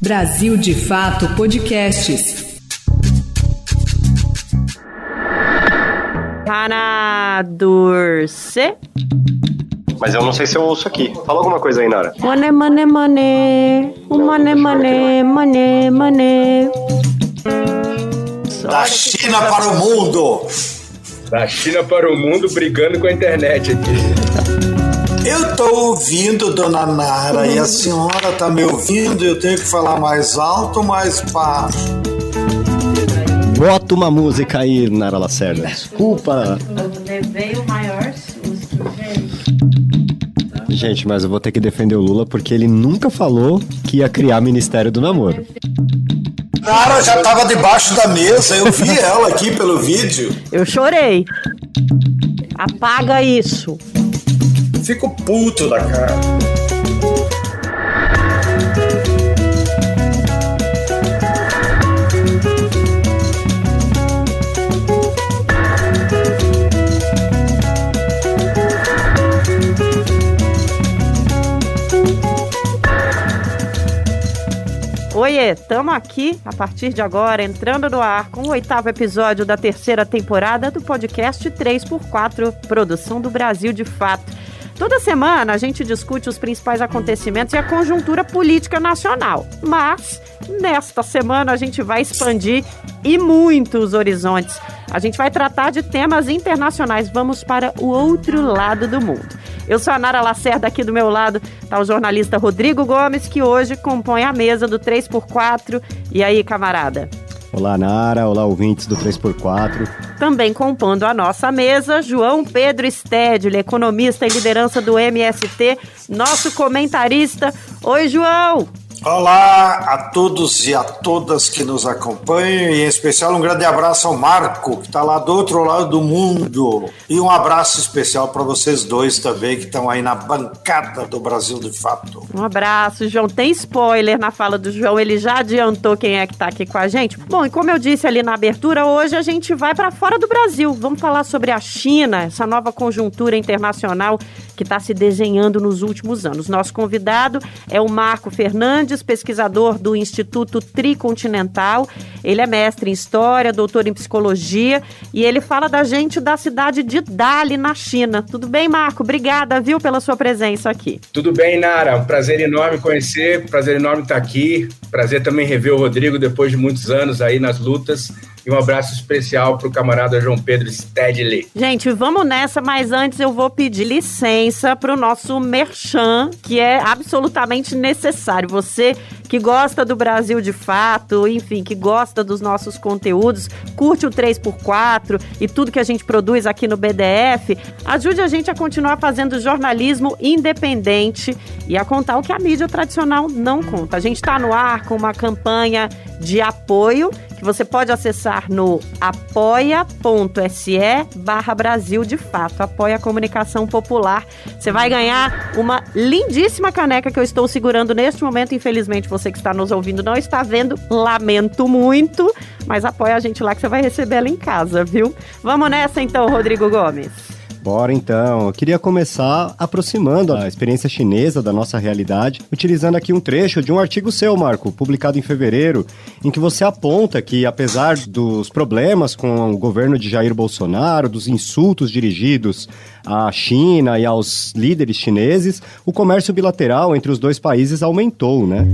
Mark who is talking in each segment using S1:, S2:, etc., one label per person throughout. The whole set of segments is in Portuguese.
S1: Brasil de Fato Podcasts.
S2: Para Durce.
S3: Mas eu não sei se eu ouço aqui. Fala alguma coisa aí, Nara.
S2: Mane, mane, mane. Mane, mane, mane, mane.
S4: Da China para o mundo.
S5: Da China para o mundo brigando com a internet aqui.
S4: Eu tô ouvindo, dona Nara, e a senhora tá me ouvindo? Eu tenho que falar mais alto ou mais baixo?
S6: Bota uma música aí, Nara Lacerda. Desculpa.
S2: Eu levei o maior susto, gente.
S6: Gente, mas eu vou ter que defender o Lula porque ele nunca falou que ia criar Ministério do Namoro.
S4: Nara já tava debaixo da mesa, eu vi ela aqui pelo vídeo.
S2: Eu chorei. Apaga isso.
S4: Fico puto da cara.
S2: Oiê, estamos aqui a partir de agora, entrando no ar com o oitavo episódio da terceira temporada do podcast 3x4, produção do Brasil de Fato. Toda semana a gente discute os principais acontecimentos e a conjuntura política nacional. Mas, nesta semana, a gente vai expandir e muito os horizontes. A gente vai tratar de temas internacionais. Vamos para o outro lado do mundo. Eu sou a Nara Lacerda, aqui do meu lado está o jornalista Rodrigo Gomes, que hoje compõe a mesa do 3x4. E aí, camarada?
S6: Olá, Nara. Olá, ouvintes do 3x4.
S2: Também compondo a nossa mesa, João Pedro Stedley, economista e liderança do MST, nosso comentarista. Oi, João!
S4: Olá a todos e a todas que nos acompanham e em especial um grande abraço ao Marco, que está lá do outro lado do mundo. E um abraço especial para vocês dois também, que estão aí na bancada do Brasil de Fato.
S2: Um abraço, João. Tem spoiler na fala do João, ele já adiantou quem é que está aqui com a gente. Bom, e como eu disse ali na abertura, hoje a gente vai para fora do Brasil. Vamos falar sobre a China, essa nova conjuntura internacional que está se desenhando nos últimos anos. Nosso convidado é o Marco Fernandes, pesquisador do Instituto Tricontinental. Ele é mestre em História, doutor em Psicologia e ele fala da gente da cidade de Dali, na China. Tudo bem, Marco? Obrigada, viu, pela sua presença aqui.
S5: Tudo bem, Nara. Um prazer enorme conhecer, prazer enorme estar aqui. Prazer também rever o Rodrigo depois de muitos anos aí nas lutas. E um abraço especial para o camarada João Pedro Stedley.
S2: Gente, vamos nessa, mas antes eu vou pedir licença para o nosso merchan, que é absolutamente necessário. Você que gosta do Brasil de fato, enfim, que gosta dos nossos conteúdos, curte o 3x4 e tudo que a gente produz aqui no BDF, ajude a gente a continuar fazendo jornalismo independente e a contar o que a mídia tradicional não conta. A gente está no ar com uma campanha de apoio que você pode acessar no apoia.se barra Brasil de Fato. Apoia a comunicação popular. Você vai ganhar uma lindíssima caneca que eu estou segurando neste momento. Infelizmente, você que está nos ouvindo não está vendo. Lamento muito, mas apoia a gente lá que você vai receber ela em casa, viu? Vamos nessa então, Rodrigo Gomes.
S6: Bora então. Eu queria começar aproximando a experiência chinesa da nossa realidade, utilizando aqui um trecho de um artigo seu, Marco, publicado em fevereiro, em que você aponta que, apesar dos problemas com o governo de Jair Bolsonaro, dos insultos dirigidos à China e aos líderes chineses, o comércio bilateral entre os dois países aumentou, né?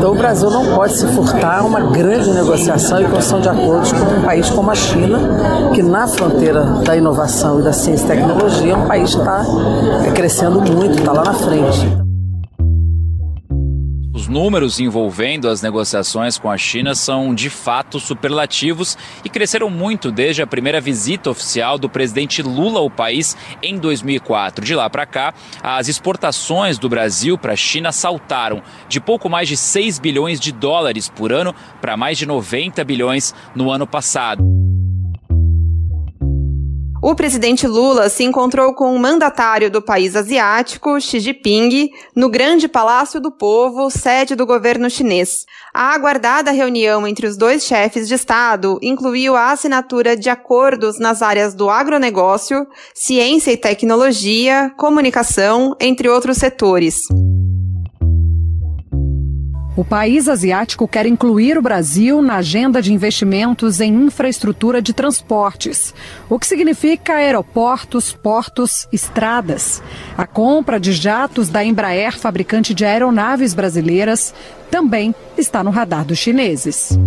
S7: Então o Brasil não pode se furtar a uma grande negociação e construção de acordos com um país como a China, que na fronteira da inovação e da ciência e tecnologia é um país que está crescendo muito, está lá na frente.
S8: Os números envolvendo as negociações com a China são de fato superlativos e cresceram muito desde a primeira visita oficial do presidente Lula ao país em 2004. De lá para cá, as exportações do Brasil para a China saltaram de pouco mais de 6 bilhões de dólares por ano para mais de 90 bilhões no ano passado.
S9: O presidente Lula se encontrou com o mandatário do país asiático, Xi Jinping, no Grande Palácio do Povo, sede do governo chinês. A aguardada reunião entre os dois chefes de Estado incluiu a assinatura de acordos nas áreas do agronegócio, ciência e tecnologia, comunicação, entre outros setores.
S1: O país asiático quer incluir o Brasil na agenda de investimentos em infraestrutura de transportes, o que significa aeroportos, portos, estradas. A compra de jatos da Embraer, fabricante de aeronaves brasileiras, também está no radar dos chineses.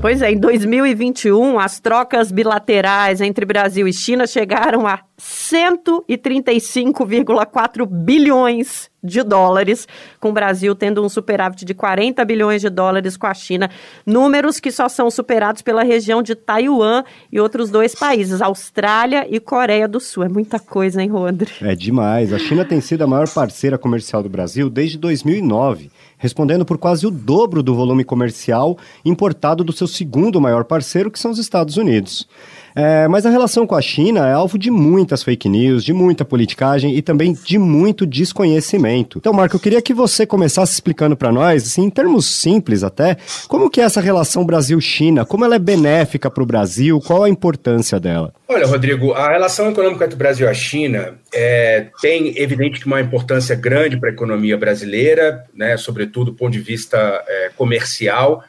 S2: Pois é, em 2021, as trocas bilaterais entre Brasil e China chegaram a 135,4 bilhões de dólares, com o Brasil tendo um superávit de 40 bilhões de dólares com a China, números que só são superados pela região de Taiwan e outros dois países, Austrália e Coreia do Sul. É muita coisa, hein, Rodri?
S6: É demais. A China tem sido a maior parceira comercial do Brasil desde 2009 respondendo por quase o dobro do volume comercial importado do seu segundo maior parceiro, que são os Estados Unidos. É, mas a relação com a China é alvo de muitas fake news, de muita politicagem e também de muito desconhecimento. Então, Marco, eu queria que você começasse explicando para nós, assim, em termos simples até, como que é essa relação Brasil-China, como ela é benéfica para o Brasil, qual a importância dela?
S5: Olha, Rodrigo, a relação econômica entre o Brasil e a China é, tem, evidente, uma importância grande para a economia brasileira, né, sobretudo do ponto de vista é, comercial,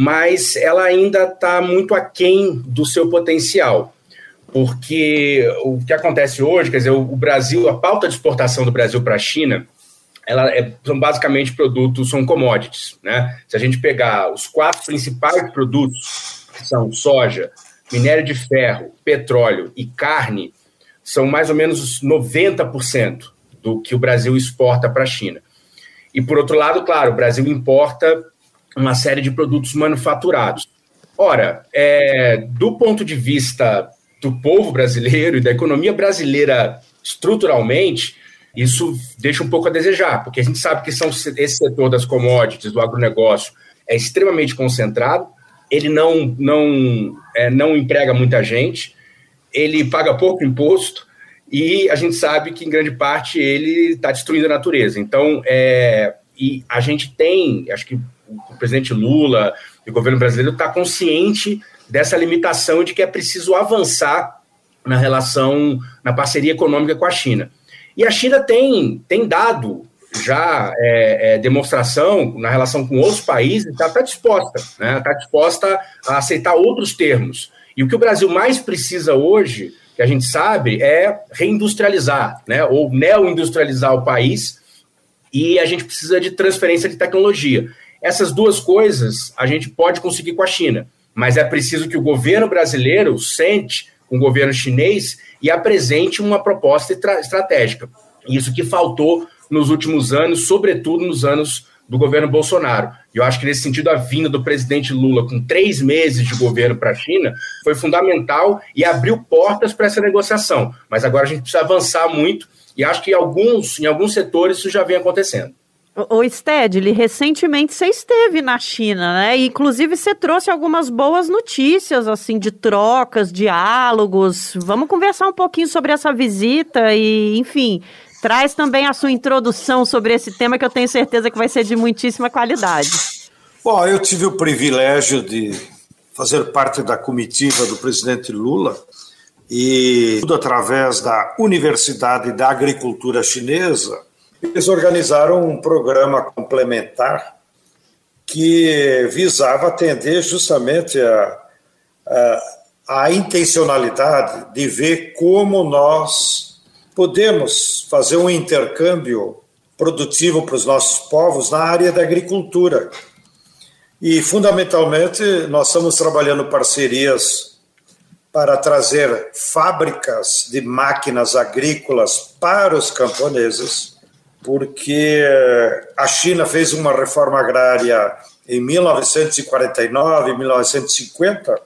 S5: mas ela ainda está muito aquém do seu potencial. Porque o que acontece hoje, quer dizer, o Brasil, a pauta de exportação do Brasil para a China, ela é, são basicamente produtos, são commodities. Né? Se a gente pegar os quatro principais produtos, que são soja, minério de ferro, petróleo e carne, são mais ou menos 90% do que o Brasil exporta para a China. E por outro lado, claro, o Brasil importa uma série de produtos manufaturados. Ora, é, do ponto de vista do povo brasileiro e da economia brasileira estruturalmente, isso deixa um pouco a desejar, porque a gente sabe que são, esse setor das commodities, do agronegócio, é extremamente concentrado, ele não, não, é, não emprega muita gente, ele paga pouco imposto, e a gente sabe que, em grande parte, ele está destruindo a natureza. Então, é, e a gente tem, acho que o presidente Lula e o governo brasileiro está consciente dessa limitação de que é preciso avançar na relação, na parceria econômica com a China. E a China tem, tem dado já é, é, demonstração na relação com outros países, está tá disposta, está né? Tá disposta a aceitar outros termos. E o que o Brasil mais precisa hoje, que a gente sabe, é reindustrializar, né? ou neoindustrializar o país, e a gente precisa de transferência de tecnologia. Essas duas coisas a gente pode conseguir com a China, mas é preciso que o governo brasileiro sente com o governo chinês e apresente uma proposta estratégica. Isso que faltou nos últimos anos, sobretudo nos anos do governo Bolsonaro. E eu acho que, nesse sentido, a vinda do presidente Lula com três meses de governo para a China foi fundamental e abriu portas para essa negociação. Mas agora a gente precisa avançar muito e acho que em alguns, em alguns setores isso já vem acontecendo.
S2: O Stedley, recentemente você esteve na China, né? Inclusive você trouxe algumas boas notícias, assim, de trocas, diálogos. Vamos conversar um pouquinho sobre essa visita e, enfim, traz também a sua introdução sobre esse tema que eu tenho certeza que vai ser de muitíssima qualidade.
S4: Bom, eu tive o privilégio de fazer parte da comitiva do presidente Lula e tudo através da Universidade da Agricultura Chinesa eles organizaram um programa complementar que visava atender justamente a, a, a intencionalidade de ver como nós podemos fazer um intercâmbio produtivo para os nossos povos na área da agricultura. E, fundamentalmente, nós estamos trabalhando parcerias para trazer fábricas de máquinas agrícolas para os camponeses porque a China fez uma reforma agrária em 1949, 1950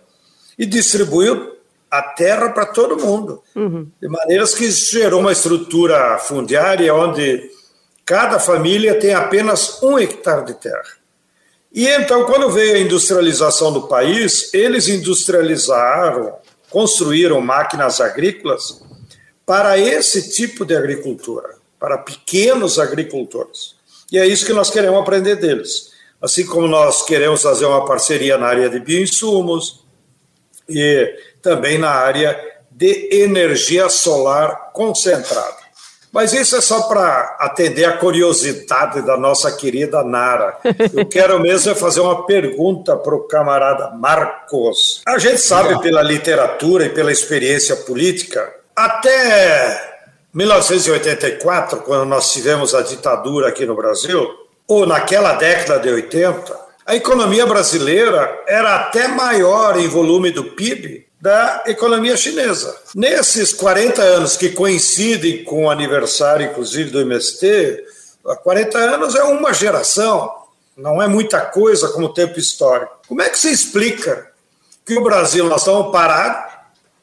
S4: e distribuiu a terra para todo mundo, uhum. de maneiras que gerou uma estrutura fundiária onde cada família tem apenas um hectare de terra. E então, quando veio a industrialização do país, eles industrializaram, construíram máquinas agrícolas para esse tipo de agricultura para pequenos agricultores. E é isso que nós queremos aprender deles. Assim como nós queremos fazer uma parceria na área de bioinsumos e também na área de energia solar concentrada. Mas isso é só para atender a curiosidade da nossa querida Nara. Eu quero mesmo é fazer uma pergunta para o camarada Marcos. A gente sabe pela literatura e pela experiência política, até 1984, quando nós tivemos a ditadura aqui no Brasil, ou naquela década de 80, a economia brasileira era até maior em volume do PIB da economia chinesa. Nesses 40 anos que coincidem com o aniversário, inclusive, do MST, 40 anos é uma geração, não é muita coisa como tempo histórico. Como é que se explica que o Brasil, nós estamos parados,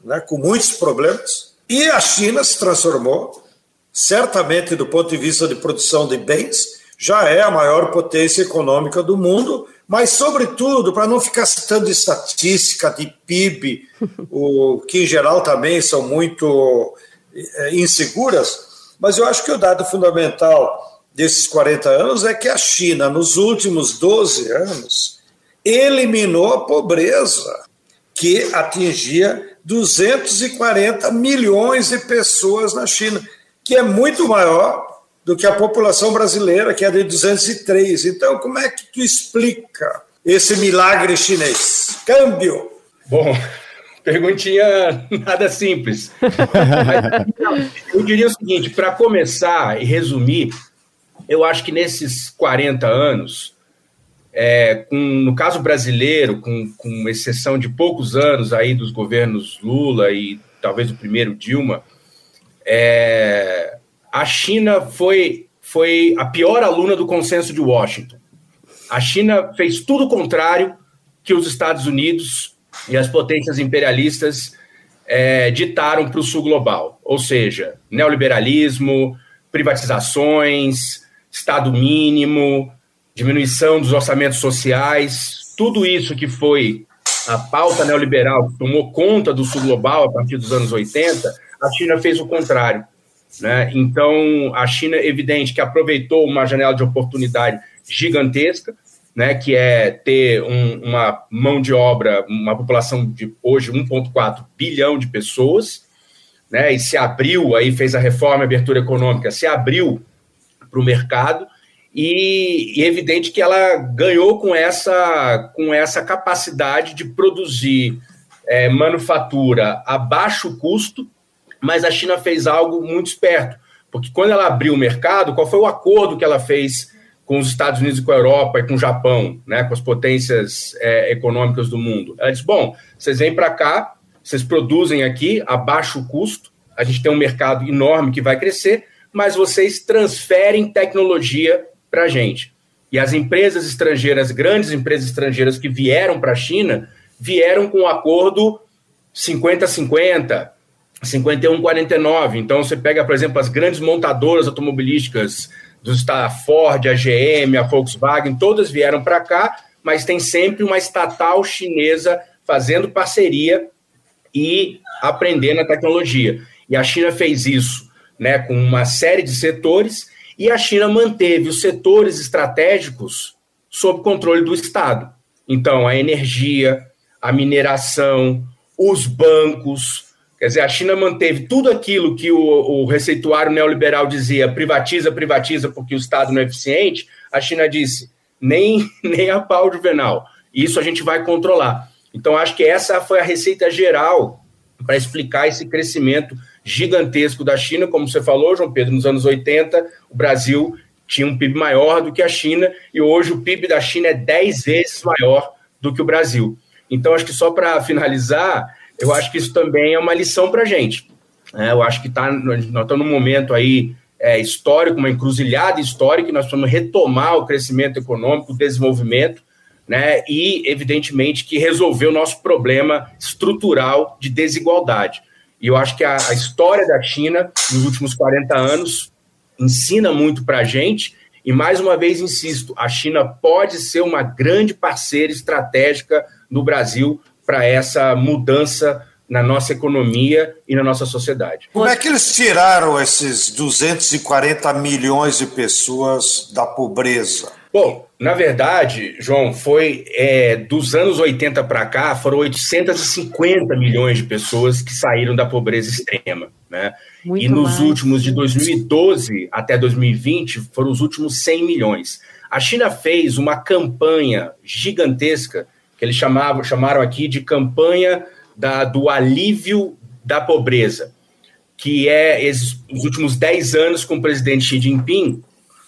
S4: né, com muitos problemas, e a China se transformou, certamente do ponto de vista de produção de bens, já é a maior potência econômica do mundo, mas, sobretudo, para não ficar citando estatística de PIB, o, que em geral também são muito é, inseguras, mas eu acho que o dado fundamental desses 40 anos é que a China, nos últimos 12 anos, eliminou a pobreza, que atingia 240 milhões de pessoas na China, que é muito maior do que a população brasileira, que é de 203. Então, como é que tu explica esse milagre chinês? Câmbio.
S5: Bom, perguntinha nada simples. Mas, eu diria o seguinte: para começar e resumir, eu acho que nesses 40 anos, é, com, no caso brasileiro, com, com exceção de poucos anos aí dos governos Lula e talvez o primeiro Dilma, é, a China foi, foi a pior aluna do consenso de Washington. A China fez tudo o contrário que os Estados Unidos e as potências imperialistas é, ditaram para o sul global, ou seja, neoliberalismo, privatizações, Estado mínimo, diminuição dos orçamentos sociais, tudo isso que foi a pauta neoliberal que tomou conta do sul global a partir dos anos 80, a China fez o contrário. Né? Então, a China, evidente que aproveitou uma janela de oportunidade gigantesca, né, que é ter um, uma mão de obra, uma população de hoje 1,4 bilhão de pessoas, né, e se abriu, aí fez a reforma e abertura econômica, se abriu para o mercado, e, e é evidente que ela ganhou com essa, com essa capacidade de produzir é, manufatura a baixo custo, mas a China fez algo muito esperto, porque quando ela abriu o mercado, qual foi o acordo que ela fez com os Estados Unidos e com a Europa e com o Japão, né, com as potências é, econômicas do mundo? Ela disse: bom, vocês vêm para cá, vocês produzem aqui a baixo custo, a gente tem um mercado enorme que vai crescer, mas vocês transferem tecnologia para a gente. E as empresas estrangeiras, grandes empresas estrangeiras que vieram para a China, vieram com um acordo 50-50, 51,49. Então, você pega, por exemplo, as grandes montadoras automobilísticas a Ford, a GM, a Volkswagen, todas vieram para cá, mas tem sempre uma estatal chinesa fazendo parceria e aprendendo a tecnologia. E a China fez isso né, com uma série de setores, e a China manteve os setores estratégicos sob controle do Estado. Então, a energia, a mineração, os bancos, Quer dizer, a China manteve tudo aquilo que o, o receituário neoliberal dizia, privatiza, privatiza, porque o Estado não é eficiente. A China disse, nem, nem a pau juvenal. Isso a gente vai controlar. Então, acho que essa foi a receita geral para explicar esse crescimento gigantesco da China. Como você falou, João Pedro, nos anos 80, o Brasil tinha um PIB maior do que a China, e hoje o PIB da China é 10 vezes maior do que o Brasil. Então, acho que só para finalizar, eu acho que isso também é uma lição para a gente. É, eu acho que tá, nós estamos num momento aí é, histórico, uma encruzilhada histórica, e nós precisamos retomar o crescimento econômico, o desenvolvimento, né, e, evidentemente, que resolver o nosso problema estrutural de desigualdade. E eu acho que a, a história da China, nos últimos 40 anos, ensina muito para a gente, e, mais uma vez, insisto, a China pode ser uma grande parceira estratégica do Brasil para essa mudança na nossa economia e na nossa sociedade.
S4: Como é que eles tiraram esses 240 milhões de pessoas da pobreza?
S5: Bom, na verdade, João, foi é, dos anos 80 para cá, foram 850 milhões de pessoas que saíram da pobreza extrema. Né? e nos mais. últimos, de 2012 até 2020, foram os últimos 100 milhões. A China fez uma campanha gigantesca, que eles chamavam, chamaram aqui de campanha da, do alívio da pobreza, que é esses, os últimos 10 anos com o presidente Xi Jinping,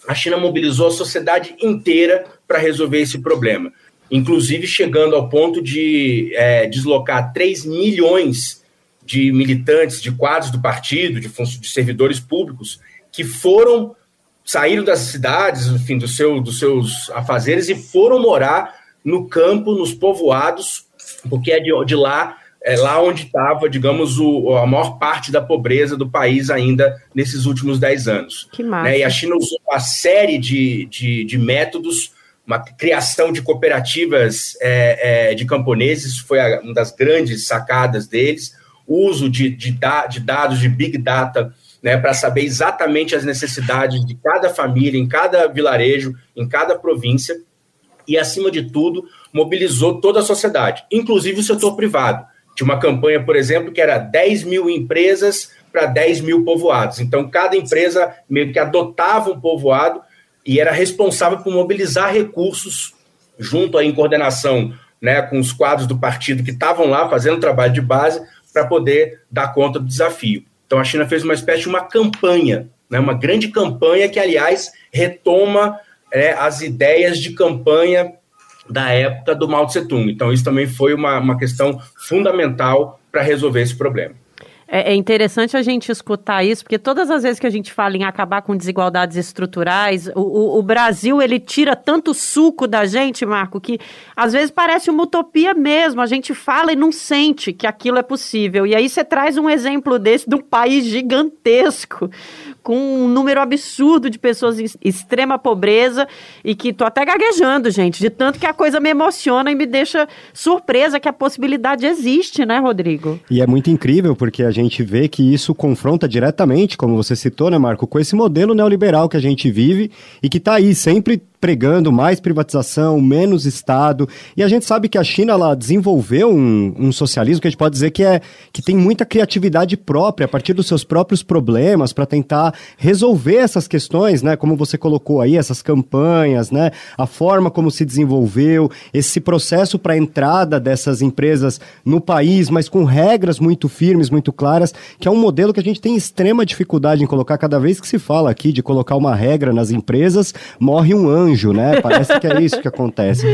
S5: a China mobilizou a sociedade inteira para resolver esse problema, inclusive chegando ao ponto de é, deslocar 3 milhões de militantes, de quadros do partido, de, de servidores públicos, que foram, saíram das cidades, enfim, do seu, dos seus afazeres e foram morar no campo, nos povoados, porque é de, de lá é lá onde estava, digamos, o, a maior parte da pobreza do país ainda nesses últimos 10 anos.
S2: Que massa.
S5: Né? E a China usou uma série de, de, de métodos, uma criação de cooperativas é, é, de camponeses, foi uma das grandes sacadas deles, uso de, de, da, de dados de Big Data né, para saber exatamente as necessidades de cada família, em cada vilarejo, em cada província, e, acima de tudo, mobilizou toda a sociedade, inclusive o setor privado. Tinha uma campanha, por exemplo, que era 10 mil empresas para 10 mil povoados. Então, cada empresa meio que adotava um povoado e era responsável por mobilizar recursos junto à em coordenação né, com os quadros do partido que estavam lá fazendo trabalho de base para poder dar conta do desafio. Então, a China fez uma espécie de uma campanha, né, uma grande campanha que, aliás, retoma é, as ideias de campanha da época do Mao Tse Tung. Então, isso também foi uma, uma questão fundamental para resolver esse problema.
S2: É, é, interessante a gente escutar isso, porque todas as vezes que a gente fala em acabar com desigualdades estruturais, o, o, o, Brasil ele tira tanto suco da gente, Marco, que às vezes parece uma utopia mesmo. A gente fala e não sente que aquilo é possível. E aí você traz um exemplo desse de um país gigantesco com um número absurdo de pessoas em extrema pobreza e que tô até gaguejando, gente, de tanto que a coisa me emociona e me deixa surpresa que a possibilidade existe, né, Rodrigo?
S6: E é muito incrível porque a gente vê que isso confronta diretamente, como você citou, né, Marco, com esse modelo neoliberal que a gente vive e que está aí sempre pregando mais privatização, menos Estado. E a gente sabe que a China ela desenvolveu um, um, socialismo que a gente pode dizer que, é, que tem muita criatividade própria, a partir dos seus próprios problemas, para tentar resolver essas questões, né? Como você colocou aí, essas campanhas, né? A forma como se desenvolveu, esse processo para a entrada dessas empresas no país, mas com regras muito firmes, muito claras, que é um modelo que a gente tem extrema dificuldade em colocar cada vez que se fala aqui de colocar uma regra nas empresas, morre um anjo anjo, né? Parece que é isso que acontece.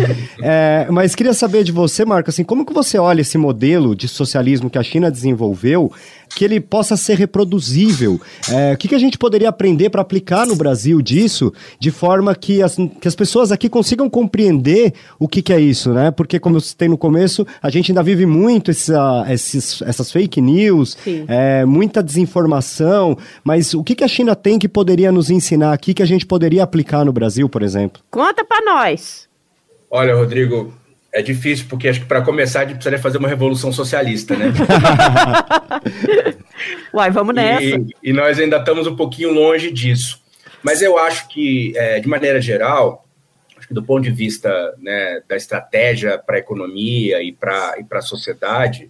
S6: É, mas queria saber de você, Marco, assim, como que você olha esse modelo de socialismo que a China desenvolveu, que ele possa ser reproduzível? É, o que, que a gente poderia aprender para aplicar no Brasil disso, de forma que as, que as pessoas aqui consigam compreender o que, que é isso, né? Porque, como eu citei no começo, a gente ainda vive muito essa, esses, essas fake news, é, muita desinformação, mas o que, que a China tem que poderia nos ensinar aqui que a gente poderia aplicar no Brasil, por exemplo? exemplo?
S2: Conta para nós.
S5: Olha, Rodrigo, é difícil, porque acho que para começar a gente precisaria fazer uma revolução socialista, né?
S2: Uai, vamos nessa.
S5: E, e, nós ainda estamos um pouquinho longe disso. Mas eu acho que, é, de maneira geral, acho que do ponto de vista né, da estratégia para a economia e para e a sociedade,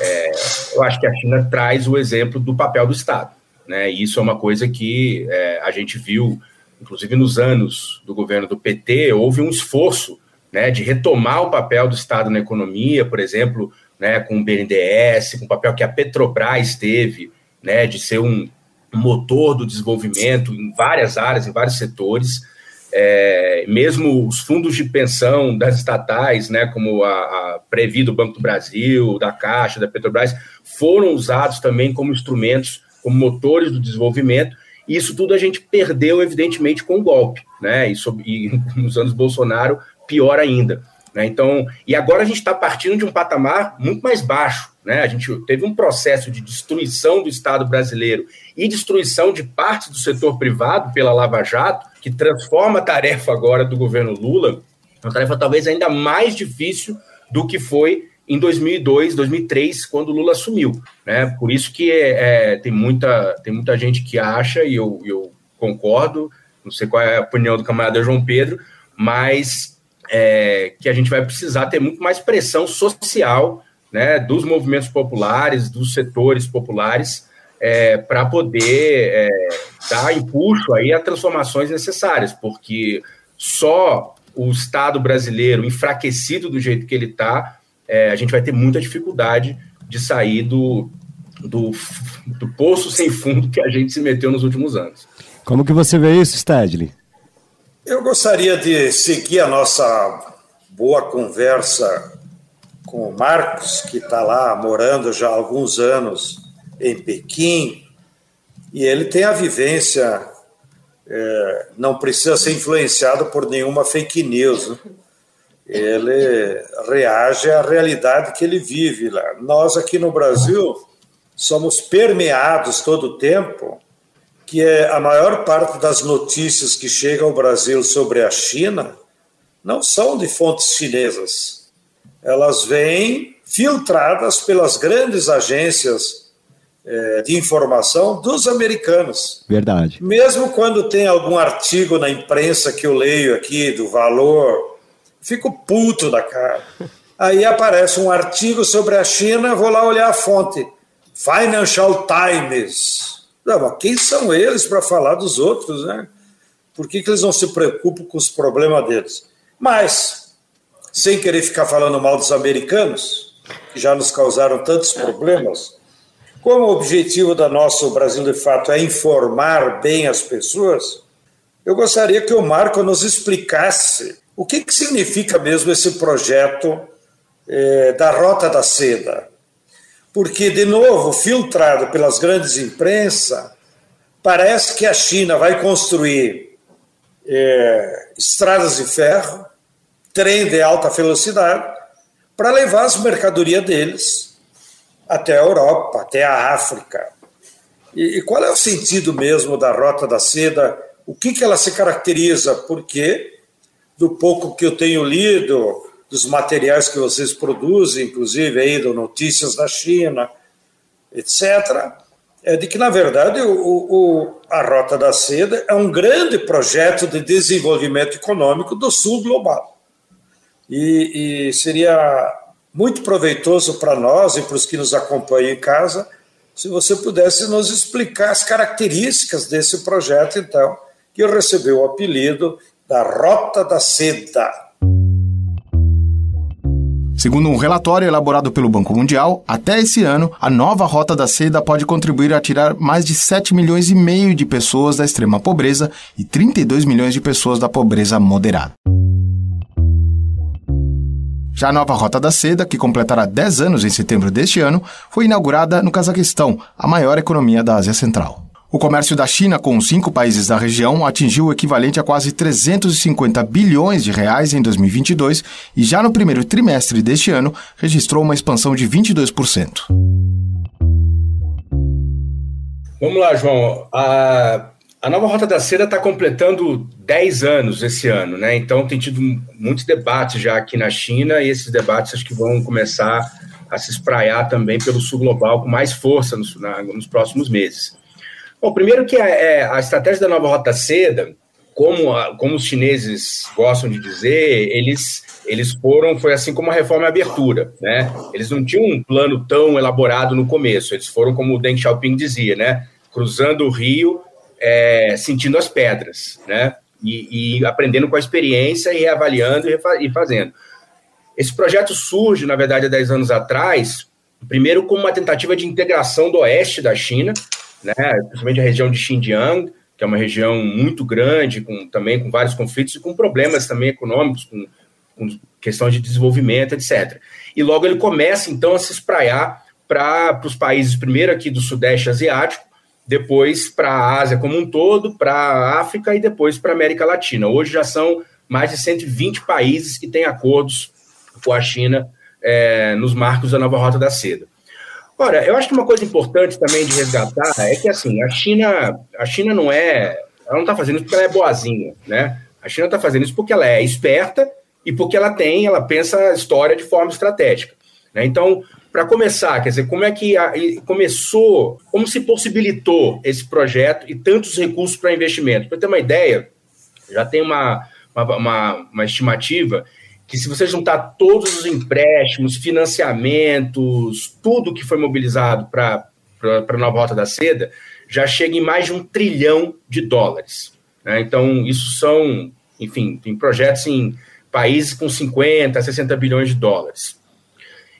S5: é, eu acho que a China traz o exemplo do papel do Estado. Né? E isso é uma coisa que é, a gente viu inclusive nos anos do governo do PT, houve um esforço né, de retomar o papel do Estado na economia, por exemplo, né, com o BNDES, com o papel que a Petrobras teve, né, de ser um motor do desenvolvimento em várias áreas, em vários setores. É, mesmo os fundos de pensão das estatais, né, como a, a Previ do Banco do Brasil, da Caixa, da Petrobras, foram usados também como instrumentos, como motores do desenvolvimento, isso tudo a gente perdeu, evidentemente, com o golpe, né? E, sob, e nos anos Bolsonaro, pior ainda. Né? Então, e agora a gente está partindo de um patamar muito mais baixo. Né? A gente teve um processo de destruição do Estado brasileiro e destruição de partes do setor privado pela Lava Jato, que transforma a tarefa agora do governo Lula, uma tarefa talvez ainda mais difícil do que foi em 2002, 2003, quando o Lula assumiu. Né? Por isso que é, é, tem, muita, tem muita gente que acha, e eu, eu concordo, não sei qual é a opinião do camarada João Pedro, mas é, que a gente vai precisar ter muito mais pressão social né, dos movimentos populares, dos setores populares, é, para poder é, dar impulso aí a transformações necessárias, porque só o Estado brasileiro enfraquecido do jeito que ele está, é, a gente vai ter muita dificuldade de sair do, do, do poço sem fundo que a gente se meteu nos últimos anos.
S6: Como que você vê isso, Stadley?
S4: Eu gostaria de seguir a nossa boa conversa com o Marcos, que está lá morando já há alguns anos em Pequim, e ele tem a vivência, é, não precisa ser influenciado por nenhuma fake news. Né? Ele reage à realidade que ele vive lá. Nós aqui no Brasil somos permeados todo o tempo que é a maior parte das notícias que chegam ao Brasil sobre a China não são de fontes chinesas. Elas vêm filtradas pelas grandes agências é, de informação dos americanos.
S6: Verdade.
S4: Mesmo quando tem algum artigo na imprensa que eu leio aqui do valor, fico puto da cara. Aí aparece um artigo sobre a China, vou lá olhar a fonte. Financial Times. Não, quem são eles para falar dos outros, né? Por que, que eles não se preocupam com os problemas deles? Mas, sem querer ficar falando mal dos americanos, que já nos causaram tantos problemas, como o objetivo da nosso Brasil de Fato é informar bem as pessoas, eu gostaria que o Marco nos explicasse o que, que significa mesmo esse projeto eh, da Rota da Seda. Porque, de novo, filtrado pelas grandes imprensas, parece que a China vai construir eh, estradas de ferro, trem de alta velocidade, para levar as mercadorias deles até a Europa, até a África. E, e, qual é o sentido mesmo da Rota da Seda? O que, que ela se caracteriza? Porque, do pouco que eu tenho lido, dos materiais que vocês produzem, inclusive aí do Notícias da China, etc., é de que, na verdade, o, o, a Rota da Seda é um grande projeto de desenvolvimento econômico do sul global. E, e seria muito proveitoso para nós e para os que nos acompanham em casa, se você pudesse nos explicar as características desse projeto, então, que recebeu o apelido da Rota da Seda.
S10: Segundo um relatório elaborado pelo Banco Mundial, até esse ano, a nova Rota da Seda pode contribuir a tirar mais de 7 milhões e meio de pessoas da extrema pobreza e 32 milhões de pessoas da pobreza moderada. Já a nova Rota da Seda, que completará 10 anos em setembro deste ano, foi inaugurada no Cazaquistão, a maior economia da Ásia Central. O comércio da China com os cinco países da região atingiu o equivalente a quase 350 bilhões de reais em 2022 e já no primeiro trimestre deste ano registrou uma expansão de 22%.
S5: Vamos lá, João. A a nova Rota da Seda está completando 10 anos esse ano, né? Então tem tido muitos debates já aqui na China e esses debates acho que vão começar a se espraiar também pelo sul global com mais força nos, na, nos próximos meses. Bom, primeiro que a, é, a estratégia da nova Rota Seda, como, a, como os chineses gostam de dizer, eles, eles foram, foi assim como a reforma e a abertura, né? Eles não tinham um plano tão elaborado no começo, eles foram como o Deng Xiaoping dizia, né? Cruzando o rio é, sentindo as pedras, né? E, e, aprendendo com a experiência e avaliando e, e fazendo. Esse projeto surge, na verdade, há 10 anos atrás, primeiro como uma tentativa de integração do oeste da China, né, principalmente a região de Xinjiang, que é uma região muito grande, com, também com vários conflitos e com problemas também econômicos, com, com questões de desenvolvimento, etc. E logo ele começa, então, a se espraiar para os países, primeiro aqui do Sudeste Asiático, depois para a Ásia como um todo, para a África e depois para a América Latina. Hoje já são mais de 120 países que têm acordos com a China é, nos marcos da nova Rota da Seda. Ora, eu acho que uma coisa importante também de resgatar é que assim a China, a China não é, ela não está fazendo isso porque ela é boazinha, né? A China está fazendo isso porque ela é esperta e porque ela tem, ela pensa a história de forma estratégica. Né? Então, para começar, quer dizer, como é que a, começou, como se possibilitou esse projeto e tantos recursos para investimento? Para ter uma ideia, já tem uma, uma, uma, uma estimativa que se você juntar todos os empréstimos, financiamentos, tudo que foi mobilizado para a nova Rota da Seda, já chega em mais de um trilhão de dólares. Né? Então, isso são, enfim, tem projetos em países com 50, 60 bilhões de dólares.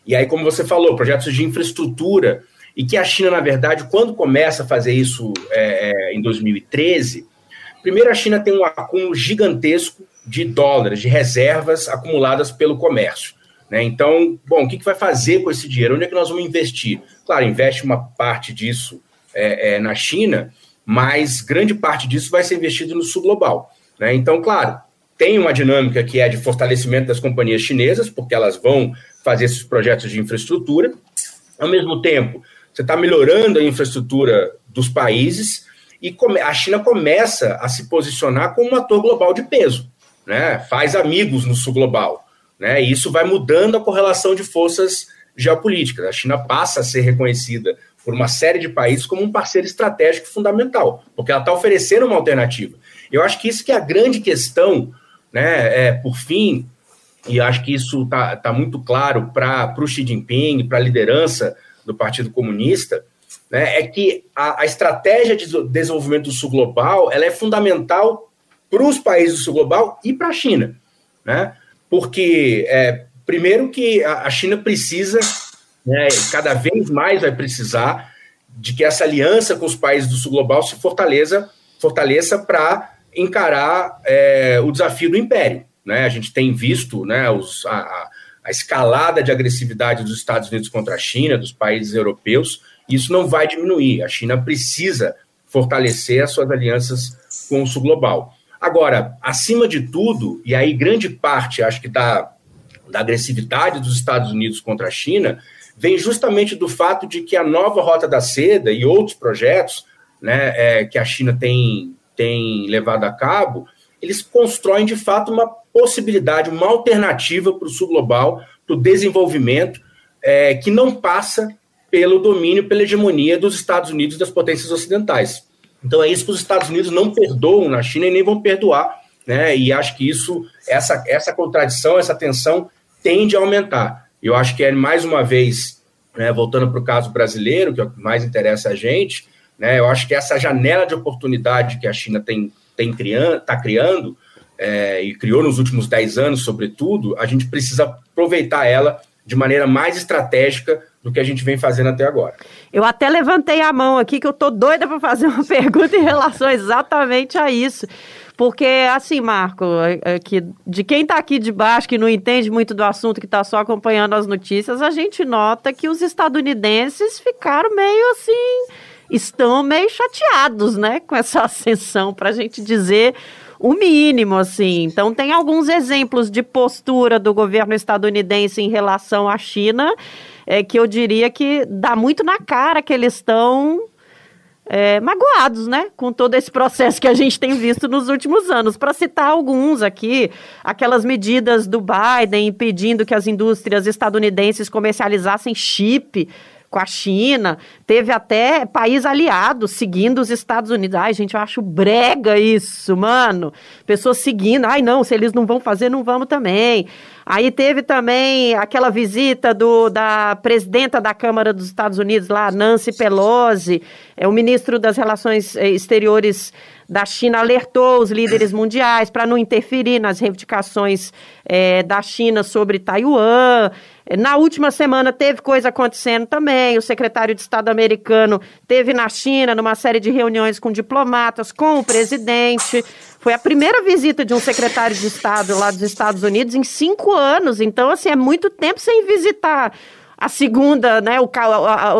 S5: E aí, como você falou, projetos de infraestrutura, e que a China, na verdade, quando começa a fazer isso é, é, em 2013, primeiro a China tem um acúmulo gigantesco de dólares, de reservas acumuladas pelo comércio. Né? Então, bom, o que, que vai fazer com esse dinheiro? Onde é que nós vamos investir? Claro, investe uma parte disso é, é, na China, mas grande parte disso vai ser investido no sul global. Né? Então, claro, tem uma dinâmica que é de fortalecimento das companhias chinesas, porque elas vão fazer esses projetos de infraestrutura. Ao mesmo tempo, você está melhorando a infraestrutura dos países e a China começa a se posicionar como um ator global de peso, né? faz amigos no sul global. Né? E isso vai mudando a correlação de forças geopolíticas. A China passa a ser reconhecida por uma série de países como um parceiro estratégico fundamental, porque ela está oferecendo uma alternativa. Eu acho que isso que é a grande questão, né, é, por fim, e acho que isso está tá muito claro para o Xi Jinping, para a liderança do Partido Comunista, né, é que a, a, estratégia de desenvolvimento do Sul Global ela é fundamental para os países do Sul Global e para a China. Né? Porque, é, primeiro, que a, China precisa, né, cada vez mais vai precisar, de que essa aliança com os países do Sul Global se fortaleça fortaleça para encarar é, o desafio do império. Né? A gente tem visto né, os, a, a, escalada de agressividade dos Estados Unidos contra a China, dos países europeus, isso não vai diminuir. A China precisa fortalecer as suas alianças com o sul global. Agora, acima de tudo, e aí grande parte, acho que da, da agressividade dos Estados Unidos contra a China, vem justamente do fato de que a nova Rota da Seda e outros projetos né, é, que a China tem, tem levado a cabo, eles constroem de fato uma possibilidade, uma alternativa para o sul global, para o desenvolvimento, é, que não passa pelo domínio, pela hegemonia dos Estados Unidos e das potências ocidentais. Então é isso que os Estados Unidos não perdoam na China e nem vão perdoar, né? E acho que isso, essa, essa contradição, essa tensão tende a aumentar. Eu acho que é mais uma vez, né, voltando para o caso brasileiro, que é o que mais interessa a gente, né? Eu acho que essa janela de oportunidade que a China tem tem criando, está criando é, e criou nos últimos 10 anos, sobretudo, a gente precisa aproveitar ela de maneira mais estratégica do que a gente vem fazendo até agora.
S2: Eu até levantei a mão aqui que eu tô doida para fazer uma pergunta em relação exatamente a isso. Porque, assim, Marco, é, é que de quem está aqui de baixo, que não entende muito do assunto, que está só acompanhando as notícias, a gente nota que os estadunidenses ficaram meio assim estão meio chateados, né, com essa ascensão, para a gente dizer o mínimo, assim. Então, tem alguns exemplos de postura do governo estadunidense em relação à China, é, que eu diria que dá muito na cara que eles estão é, magoados, né, com todo esse processo que a gente tem visto nos últimos anos. Para citar alguns aqui, aquelas medidas do Biden impedindo que as indústrias estadunidenses comercializassem chip com a China, teve até país aliado seguindo os Estados Unidos. Ai, gente, eu acho brega isso, mano. Pessoas seguindo, ai não, se eles não vão fazer, não vamos também. Aí teve também aquela visita do, da presidenta da Câmara dos Estados Unidos lá, Nancy Pelosi, é o ministro das Relações eh, Exteriores da China alertou os líderes mundiais para não interferir nas reivindicações é, da China sobre Taiwan. Na última semana teve coisa acontecendo também. O secretário de Estado americano teve na China numa série de reuniões com diplomatas, com o presidente. Foi a primeira visita de um secretário de Estado lá dos Estados Unidos em cinco anos. Então, assim, é muito tempo sem visitar a segunda, né, o,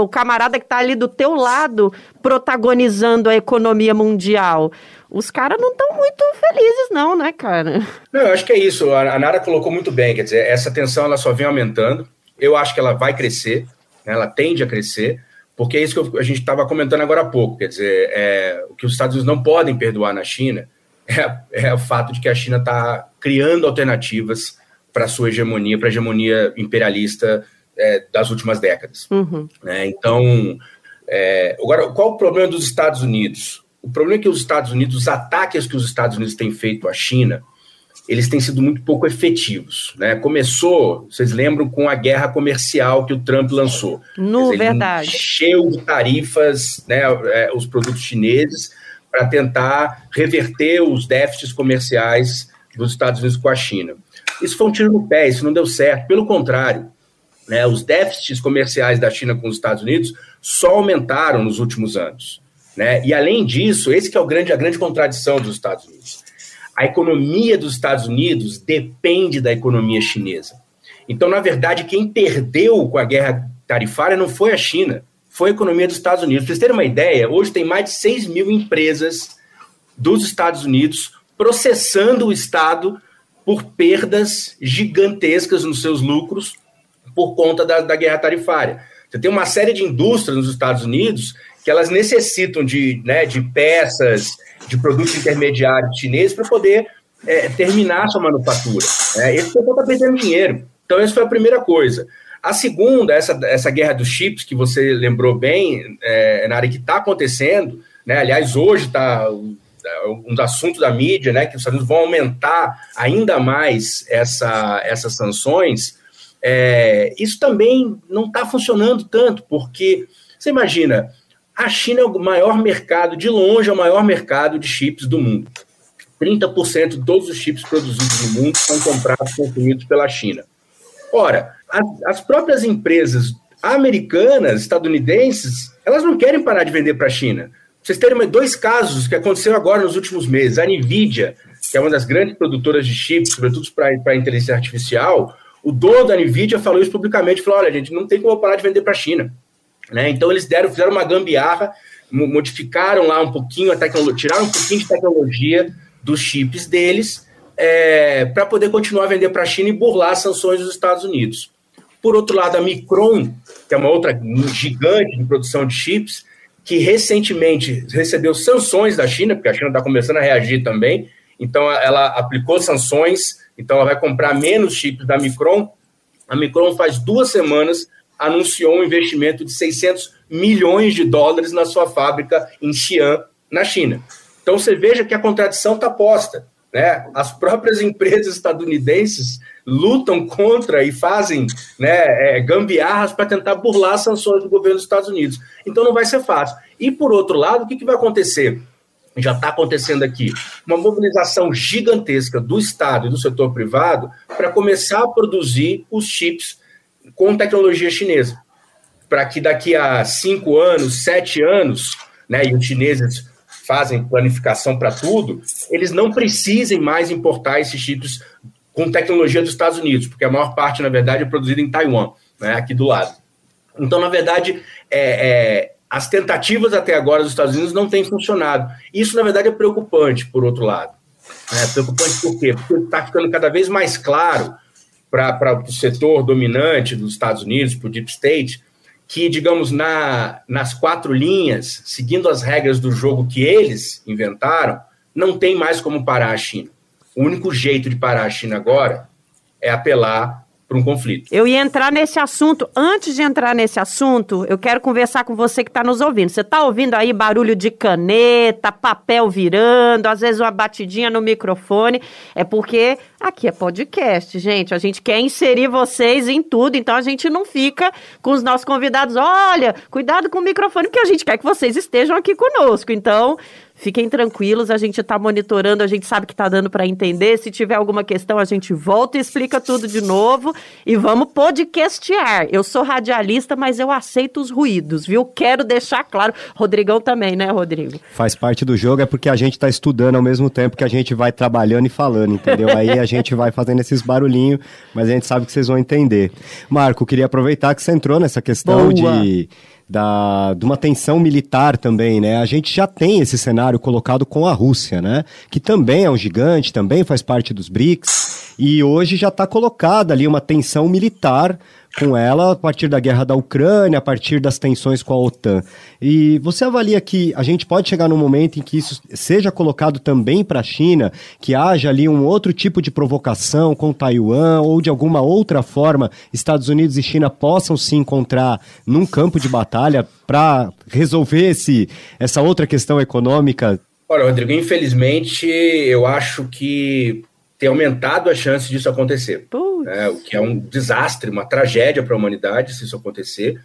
S2: o camarada que está ali do teu lado protagonizando a economia mundial. Os caras não estão muito felizes, não, né, cara?
S5: Não, eu acho que é isso. A Nara colocou muito bem, quer dizer, essa tensão ela só vem aumentando. Eu acho que ela vai crescer, né, ela tende a crescer, porque é isso que a gente estava comentando agora há pouco. Quer dizer, é, o que os Estados Unidos não podem perdoar na China é, é o fato de que a China está criando alternativas para a sua hegemonia, para a hegemonia imperialista é, das últimas décadas. Uhum. Né? Então, é, agora, qual o problema dos Estados Unidos? O problema é que os Estados Unidos, os ataques que os Estados Unidos têm feito à China, eles têm sido muito pouco efetivos. Né? Começou, vocês lembram, com a guerra comercial que o Trump lançou.
S2: No dizer, verdade.
S5: Encheu de tarifas né, é, os produtos chineses para tentar reverter os déficits comerciais dos Estados Unidos com a China. Isso foi um tiro no pé, isso não deu certo. Pelo contrário, né, os déficits comerciais da China com os Estados Unidos só aumentaram nos últimos anos. Né? E além disso, esse é o grande, a grande contradição dos Estados Unidos. A economia dos Estados Unidos depende da economia chinesa. Então, na verdade, quem perdeu com a guerra tarifária não foi a China, foi a economia dos Estados Unidos. Para vocês terem uma ideia, hoje tem mais de 6 mil empresas dos Estados Unidos processando o Estado por perdas gigantescas nos seus lucros por conta da, da guerra tarifária. Você tem uma série de indústrias nos Estados Unidos que elas necessitam de, né, de peças, de produtos intermediários chineses para poder é, terminar sua manufatura. Né? Esse pessoal está perdendo dinheiro. Então, essa foi a primeira coisa. A segunda, essa, essa guerra dos chips, que você lembrou bem, é, na área que está acontecendo, né? aliás, hoje está um dos assuntos da mídia, né, que os Estados Unidos vão aumentar ainda mais essa, essas sanções, é, isso também não está funcionando tanto, porque você imagina, a China é o maior mercado, de longe, é o maior mercado de chips do mundo. 30% de todos os chips produzidos no mundo são comprados, consumidos pela China. Ora, as, as próprias empresas americanas, estadunidenses, elas não querem parar de vender para a China. Vocês terem dois casos que aconteceram agora nos últimos meses. A NVIDIA, que é uma das grandes produtoras de chips, sobretudo para inteligência artificial, o dono da NVIDIA falou isso publicamente, falou, olha, gente, não tem como parar de vender para a China. Né? Então eles deram, fizeram uma gambiarra, modificaram lá um pouquinho a tecnologia, tiraram um pouquinho de tecnologia dos chips deles é, para poder continuar a vender para a China e burlar as sanções dos Estados Unidos. Por outro lado, a Micron, que é uma outra gigante de produção de chips, que recentemente recebeu sanções da China, porque a China está começando a reagir também, então ela aplicou sanções, então ela vai comprar menos chips da Micron. A Micron faz duas semanas anunciou um investimento de 600 milhões de dólares na sua fábrica em Xi'an, na China. Então você veja que a contradição está posta. Né? As próprias empresas estadunidenses lutam contra e fazem né, é, gambiarras para tentar burlar as sanções do governo dos Estados Unidos. Então não vai ser fácil. E por outro lado, o que, que vai acontecer? Já está acontecendo aqui uma mobilização gigantesca do Estado e do setor privado para começar a produzir os chips com tecnologia chinesa. Para que daqui a cinco anos, sete anos, né, e os chineses fazem planificação para tudo, eles não precisem mais importar esses chips com tecnologia dos Estados Unidos, porque a maior parte, na verdade, é produzida em Taiwan, né, aqui do lado. Então, na verdade, é, é, as tentativas até agora dos Estados Unidos não têm funcionado. Isso, na verdade, é preocupante, por outro lado. É preocupante por quê? Porque está ficando cada vez mais claro para o setor dominante dos Estados Unidos, para o Deep State, que, digamos, na, nas quatro linhas, seguindo as regras do jogo que eles inventaram, não tem mais como parar a China. O único jeito de parar a China agora é apelar um conflito.
S2: Eu ia entrar nesse assunto. Antes de entrar nesse assunto, eu quero conversar com você que está nos ouvindo. Você está ouvindo aí barulho de caneta, papel virando, às vezes uma batidinha no microfone. É porque aqui é podcast, gente. A gente quer inserir vocês em tudo, então a gente não fica com os nossos convidados. Olha, cuidado com o microfone, porque a gente quer que vocês estejam aqui conosco. Então, Fiquem tranquilos, a gente está monitorando, a gente sabe que está dando para entender. Se tiver alguma questão, a gente volta e explica tudo de novo. E vamos podcastear. Eu sou radialista, mas eu aceito os ruídos, viu? Quero deixar claro. Rodrigão também, né, Rodrigo?
S6: Faz parte do jogo, é porque a gente está estudando ao mesmo tempo que a gente vai trabalhando e falando, entendeu? Aí a gente vai fazendo esses barulhinhos, mas a gente sabe que vocês vão entender. Marco, queria aproveitar que você entrou nessa questão Boa. de da, de uma tensão militar também, né? A gente já tem esse cenário colocado com a Rússia, né? Que também é um gigante, também faz parte dos BRICS, e hoje já está colocada ali uma tensão militar com ela a partir da guerra da Ucrânia, a partir das tensões com a OTAN. E você avalia que a gente pode chegar num momento em que isso seja colocado também para a China, que haja ali um outro tipo de provocação com Taiwan ou de alguma outra forma Estados Unidos e China possam se encontrar num campo de batalha para resolver esse, essa outra questão econômica?
S5: Olha, Rodrigo, infelizmente eu acho que tem aumentado a chance disso acontecer. Né, o que é um desastre, uma tragédia para a humanidade se isso acontecer.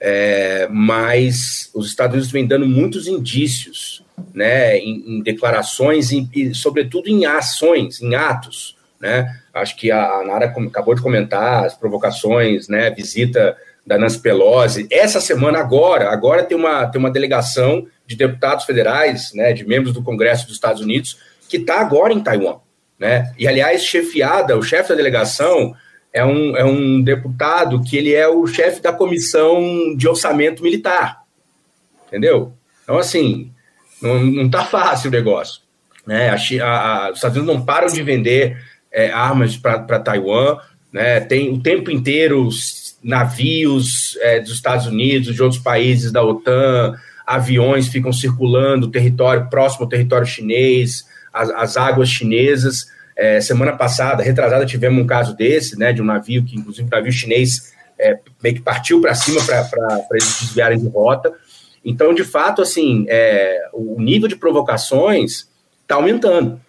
S5: É, mas os Estados Unidos vêm dando muitos indícios, né, em, em declarações e, e, sobretudo, em ações, em atos, né. Acho que a, a Nara acabou de comentar as provocações, né, visita da Nancy Pelosi. Essa semana, agora, agora tem uma, tem uma delegação de deputados federais, né, de membros do Congresso dos Estados Unidos, que está agora em Taiwan. Né? E, aliás, chefiada, o chefe da delegação é um, é um deputado que ele é o chefe da comissão de orçamento militar. Entendeu? Então, assim, não, não tá fácil o negócio. Né? A, a, os Estados Unidos não param de vender é, armas para Taiwan, né? tem o tempo inteiro navios é, dos Estados Unidos, de outros países da OTAN, aviões ficam circulando, território próximo ao território chinês, as, as águas chinesas. É, semana passada, retrasada, tivemos um caso desse, né, de um navio que, inclusive, um navio chinês é, meio que partiu para cima para eles desviarem de rota. Então, de fato, assim, é, o nível de provocações está aumentando.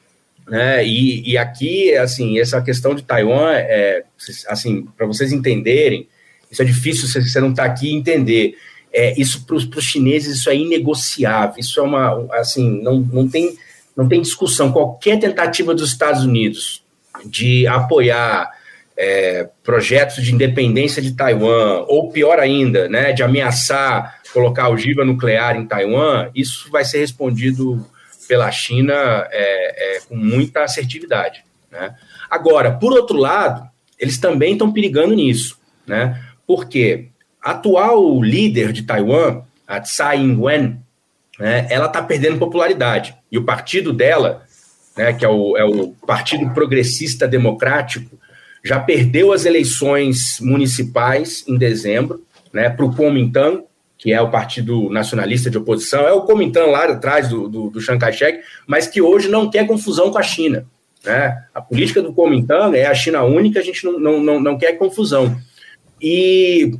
S5: Né? E, e, aqui, assim, essa questão de Taiwan, é, assim, para vocês entenderem, isso é difícil, você, você não está aqui entender. É, isso para os chineses, isso é inegociável. Isso é uma, assim, não, não tem não tem discussão. Qualquer tentativa dos Estados Unidos de apoiar é, projetos de independência de Taiwan, ou pior ainda, né, de ameaçar colocar ogiva nuclear em Taiwan, isso vai ser respondido pela China é, é, com muita assertividade. Né? Agora, por outro lado, eles também estão perigando nisso, né? porque atual líder de Taiwan, Tsai Ing-wen, né, ela está perdendo popularidade. E o partido dela, né, que é o, é o Partido Progressista Democrático, já perdeu as eleições municipais em dezembro né, para o Kuomintang, que é o Partido Nacionalista de Oposição, é o Kuomintang lá atrás do, do, do Chiang Kai-shek, mas que hoje não quer confusão com a China. Né? A política do Kuomintang é a China única, a gente não, não, não, não quer confusão. E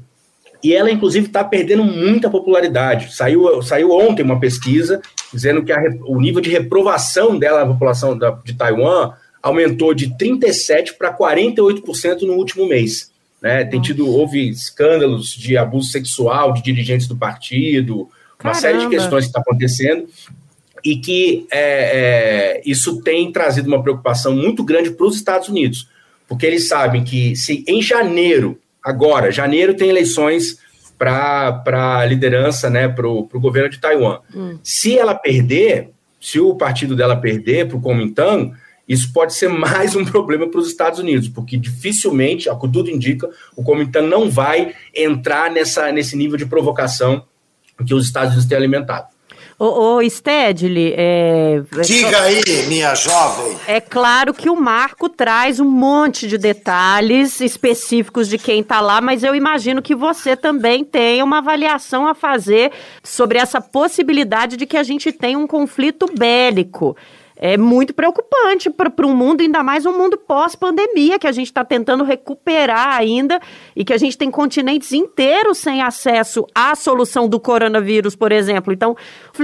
S5: e ela, inclusive, está perdendo muita popularidade. Saiu, saiu ontem uma pesquisa dizendo que a, o nível de reprovação dela na população da, de Taiwan aumentou de 37% para 48% no último mês. Né? Tem tido, houve escândalos de abuso sexual de dirigentes do partido, uma Caramba. série de questões que está acontecendo e que é, é, isso tem trazido uma preocupação muito grande para os Estados Unidos, porque eles sabem que se em janeiro agora, janeiro tem eleições para a liderança, né, para o governo de Taiwan. Hum. Se ela perder, se o partido dela perder para o Kuomintang, isso pode ser mais um problema para os Estados Unidos, porque dificilmente, ao que tudo indica, o Kuomintang não vai entrar nessa, nesse nível de provocação que os Estados Unidos têm alimentado.
S2: Ô, ô Stedley, é...
S4: Diga aí, minha jovem.
S2: É claro que o Marco traz um monte de detalhes específicos de quem está lá, mas eu imagino que você também tem uma avaliação a fazer sobre essa possibilidade de que a gente tenha um conflito bélico é muito preocupante para um mundo, ainda mais um mundo pós-pandemia, que a gente está tentando recuperar ainda e que a gente tem continentes inteiros sem acesso à solução do coronavírus, por exemplo. Então,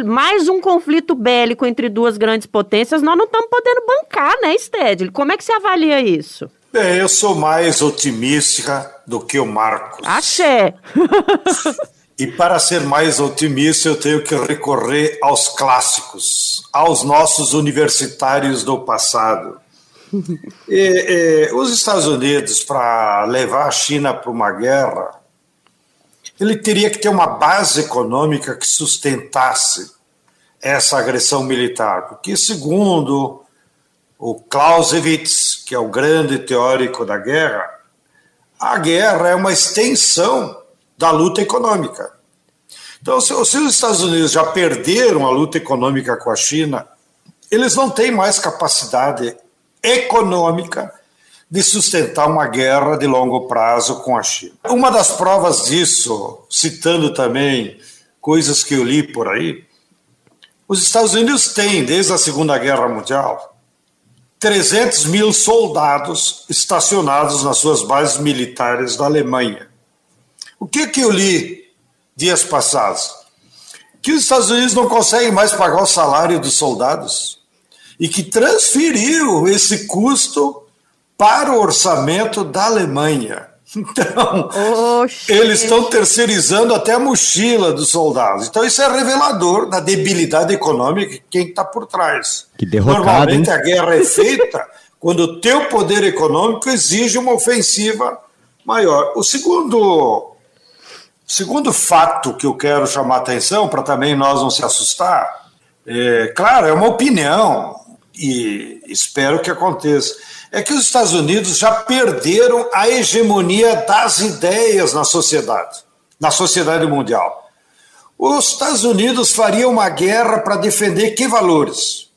S2: mais um conflito bélico entre duas grandes potências, nós não estamos podendo bancar, né, Stedley? Como é que você avalia isso?
S4: Bem, eu sou mais otimista do que o Marcos.
S2: Axé!
S4: E para ser mais otimista, eu tenho que recorrer aos clássicos, aos nossos universitários do passado. E, e, os Estados Unidos, para levar a China para uma guerra, ele teria que ter uma base econômica que sustentasse essa agressão militar, porque, segundo o Clausewitz, que é o grande teórico da guerra, a guerra é uma extensão da luta econômica. Então, se, se os Estados Unidos já perderam a luta econômica com a China, eles não têm mais capacidade econômica de sustentar uma guerra de longo prazo com a China. Uma das provas disso, citando também coisas que eu li por aí, os Estados Unidos têm, desde a Segunda Guerra Mundial, 300 mil soldados estacionados nas suas bases militares da Alemanha. O que, que eu li dias passados? Que os Estados Unidos não conseguem mais pagar o salário dos soldados. e que transferiu esse custo para o orçamento da Alemanha. Então, Oxi. eles estão terceirizando até a mochila dos soldados. Então, isso é revelador da debilidade econômica de quem está por trás.
S6: Que derrotado,
S4: Normalmente,
S6: hein?
S4: a guerra é feita quando o teu poder econômico exige uma ofensiva maior. O segundo, segundo fato que eu quero chamar a atenção, para também nós não se assustar, é, claro, é uma opinião, e espero que aconteça é que os Estados Unidos já perderam a hegemonia das ideias na sociedade, na sociedade mundial. Os Estados Unidos fariam uma guerra para defender que valores?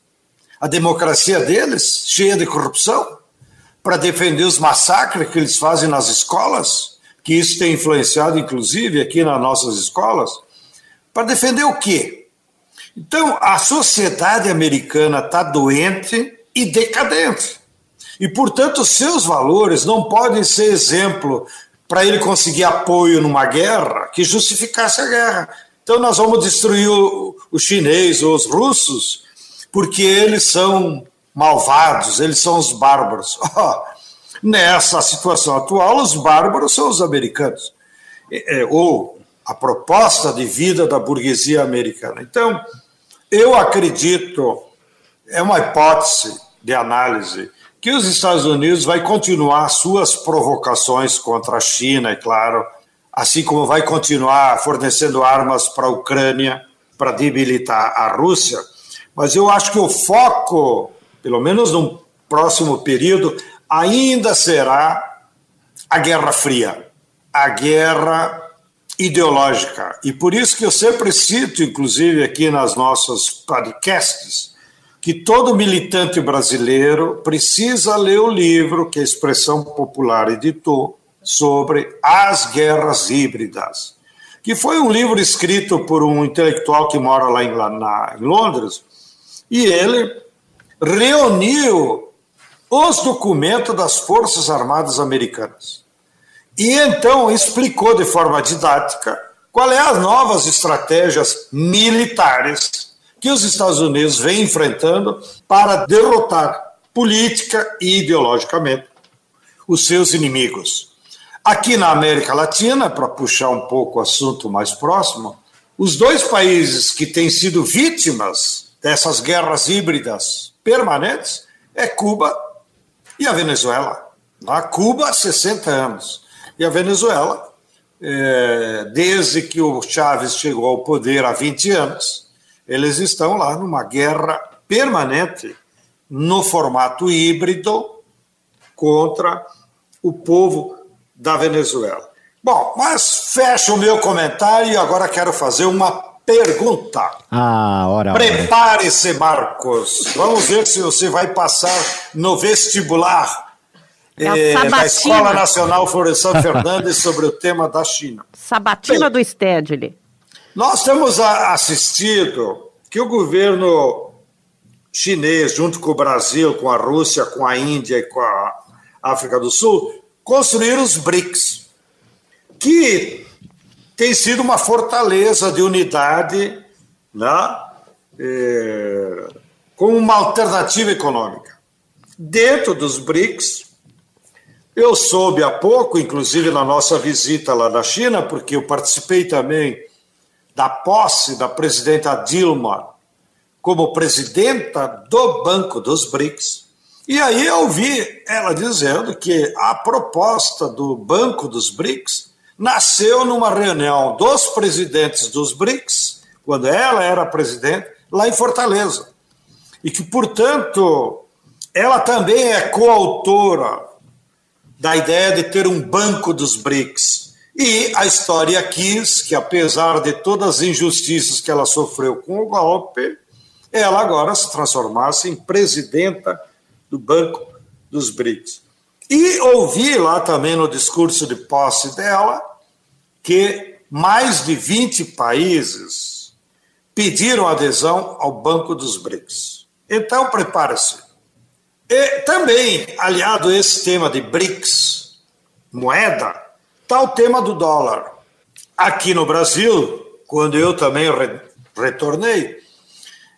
S4: A democracia deles, cheia de corrupção? Para defender os massacres que eles fazem nas escolas? Que isso tem influenciado, inclusive, aqui nas nossas escolas? Para defender o quê? Então, a sociedade americana está doente e decadente. E, portanto, seus valores não podem ser exemplo para ele conseguir apoio numa guerra que justificasse a guerra. Então, nós vamos destruir o, o chinês ou os russos porque eles são malvados, eles são os bárbaros. Oh, nessa situação atual, os bárbaros são os americanos, é, ou a proposta de vida da burguesia americana. Então, eu acredito, é uma hipótese de análise, que os Estados Unidos vai continuar suas provocações contra a China, é claro, assim como vai continuar fornecendo armas para a Ucrânia para debilitar a Rússia. Mas eu acho que o foco, pelo menos no próximo período, ainda será a Guerra Fria, a guerra ideológica. E por isso que eu sempre cito, inclusive aqui nas nossas podcasts, que todo militante brasileiro precisa ler o livro que a Expressão Popular editou sobre as guerras híbridas, que foi um livro escrito por um intelectual que mora lá em, na, em Londres, e ele reuniu os documentos das Forças Armadas Americanas. E então explicou de forma didática qual é as novas estratégias militares que os Estados Unidos vêm enfrentando para derrotar política e ideologicamente os seus inimigos. Aqui na América Latina, para puxar um pouco o assunto mais próximo, os dois países que têm sido vítimas dessas guerras híbridas permanentes é Cuba e a Venezuela. A Cuba, 60 anos. E a Venezuela, é, desde que o Chávez chegou ao poder há 20 anos, eles estão lá numa guerra permanente no formato híbrido contra o povo da Venezuela. Bom, mas fecho o meu comentário e agora quero fazer uma pergunta.
S6: Ah, ora.
S4: Prepare-se, Marcos. Vamos ver se você vai passar no vestibular
S2: é eh,
S4: da Escola Nacional Florestan Fernandes sobre o tema da China.
S2: Sabatina Bem, do Stedley.
S4: Nós temos assistido que o governo chinês, junto com o Brasil, com a Rússia, com a Índia e com a África do Sul, construíram os BRICS, que tem sido uma fortaleza de unidade né, é, como uma alternativa econômica. Dentro dos BRICS, eu soube há pouco, inclusive na nossa visita lá na China, porque eu participei também da posse da presidenta Dilma como presidenta do Banco dos BRICS. E aí eu vi ela dizendo que a proposta do Banco dos BRICS nasceu numa reunião dos presidentes dos BRICS, quando ela era presidente, lá em Fortaleza. E que, portanto, ela também é coautora da ideia de ter um Banco dos BRICS e a história quis que, apesar de todas as injustiças que ela sofreu com o golpe, ela agora se transformasse em presidenta do Banco dos BRICS. E ouvi lá também no discurso de posse dela que mais de 20 países pediram adesão ao Banco dos BRICS. Então, prepare-se. E também, aliado a esse tema de BRICS, moeda, Está o tema do dólar. Aqui no Brasil, quando eu também re retornei,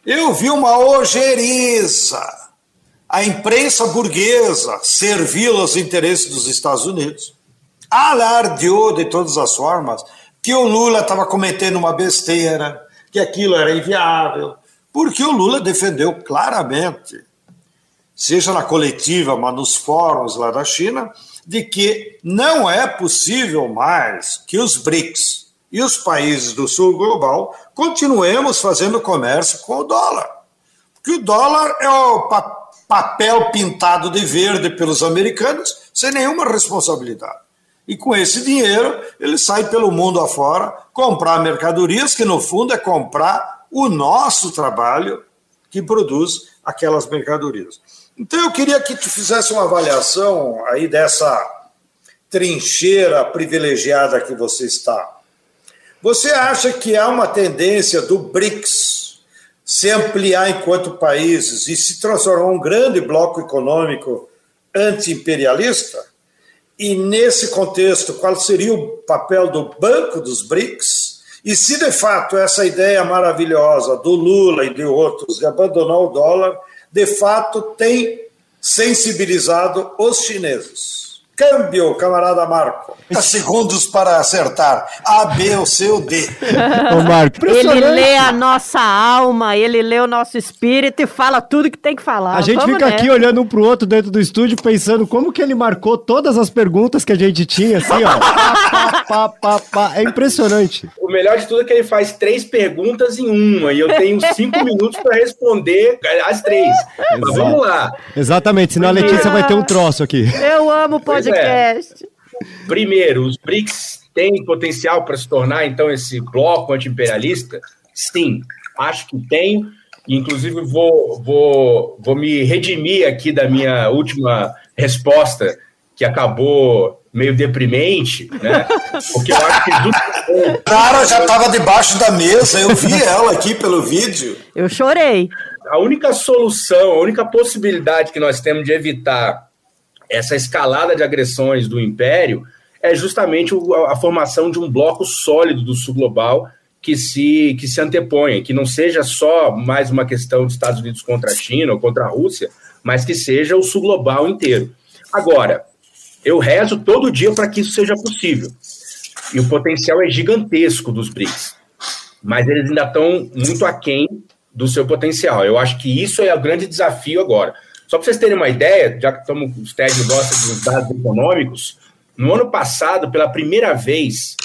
S4: Eu vi uma ojeriza, a imprensa burguesa servil aos interesses dos Estados Unidos, alardeou de todas as formas que o Lula estava cometendo uma besteira, que aquilo era inviável, porque o Lula defendeu claramente, seja na coletiva, mas nos fóruns lá da China, de que não é possível mais que os BRICS e os países do sul global continuemos fazendo comércio com o dólar. Porque o dólar é o pa papel pintado de verde pelos americanos sem nenhuma responsabilidade. E com esse dinheiro, ele sai pelo mundo afora comprar mercadorias, que no fundo é comprar o nosso trabalho que produz aquelas mercadorias. Então eu queria que tu fizesse uma avaliação aí dessa trincheira privilegiada que você está. Você acha que há uma tendência do BRICS se ampliar enquanto países e se transformar um grande bloco econômico anti-imperialista? E nesse contexto, qual seria o papel do Banco dos BRICS? E se de fato essa ideia maravilhosa do Lula e de outros de abandonar o dólar, de fato tem sensibilizado os chineses? Câmbio, camarada Marco. Segundos para acertar. A, B, ou C ou D.
S2: Ô, Marco, ele lê a nossa alma, ele lê o nosso espírito e fala tudo que tem que falar.
S6: A gente Vamos fica aqui olhando um pro outro dentro do estúdio, pensando como que ele marcou todas as perguntas que a gente tinha, assim, ó. pá, pá, pá, pá, É impressionante.
S5: O melhor de tudo é que ele faz três perguntas em uma, e eu tenho cinco minutos para responder as três. Mas vamos lá.
S6: Exatamente, senão a Letícia vai ter um troço aqui.
S2: Eu amo o podcast podcast.
S5: É. Primeiro, os BRICS têm potencial para se tornar, então, esse bloco anti-imperialista? Sim, acho que tem. Inclusive, vou, vou, vou me redimir aqui da minha última resposta, que acabou meio deprimente, né? Porque eu acho que.
S4: Do... Cara, já estava debaixo da mesa, eu vi ela aqui pelo vídeo.
S2: Eu chorei.
S5: A única solução, a única possibilidade que nós temos de evitar essa escalada de agressões do Império é justamente a formação de um bloco sólido do sul global que se, que se anteponha, que não seja só mais uma questão dos Estados Unidos contra a China ou contra a Rússia, mas que seja o sul global inteiro. Agora, eu rezo todo dia para que isso seja possível. E o potencial é gigantesco dos BRICS. Mas eles ainda estão muito aquém do seu potencial. Eu acho que isso é o grande desafio agora. Só para vocês terem uma ideia, já que estamos, os TED gostam dos dados econômicos, no ano passado, pela primeira vez,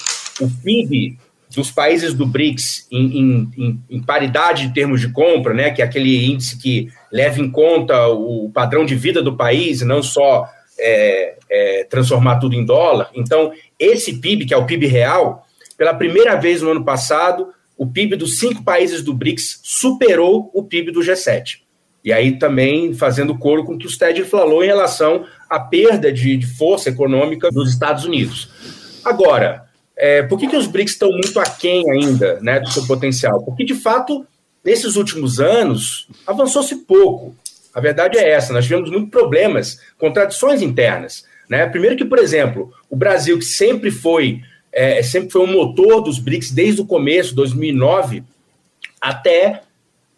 S5: o PIB dos países do BRICS em, em, em, paridade de termos de compra, né, que é aquele índice que leva em conta o padrão de vida do país não só é, é, transformar tudo em dólar. Então, esse PIB, que é o PIB real, pela primeira vez no ano passado, o PIB dos cinco países do BRICS superou o PIB do G7. E aí também fazendo coro com o que o Sted falou em relação à perda de, de força econômica dos Estados Unidos. Agora, é, por que, que os BRICS estão muito aquém ainda né, do seu potencial? Porque, de fato, nesses últimos anos, avançou-se pouco. A verdade é essa, nós tivemos muitos problemas, contradições internas. Né? Primeiro que, por exemplo, o Brasil, que sempre foi, é, sempre foi um motor dos BRICS desde o começo, 2009, até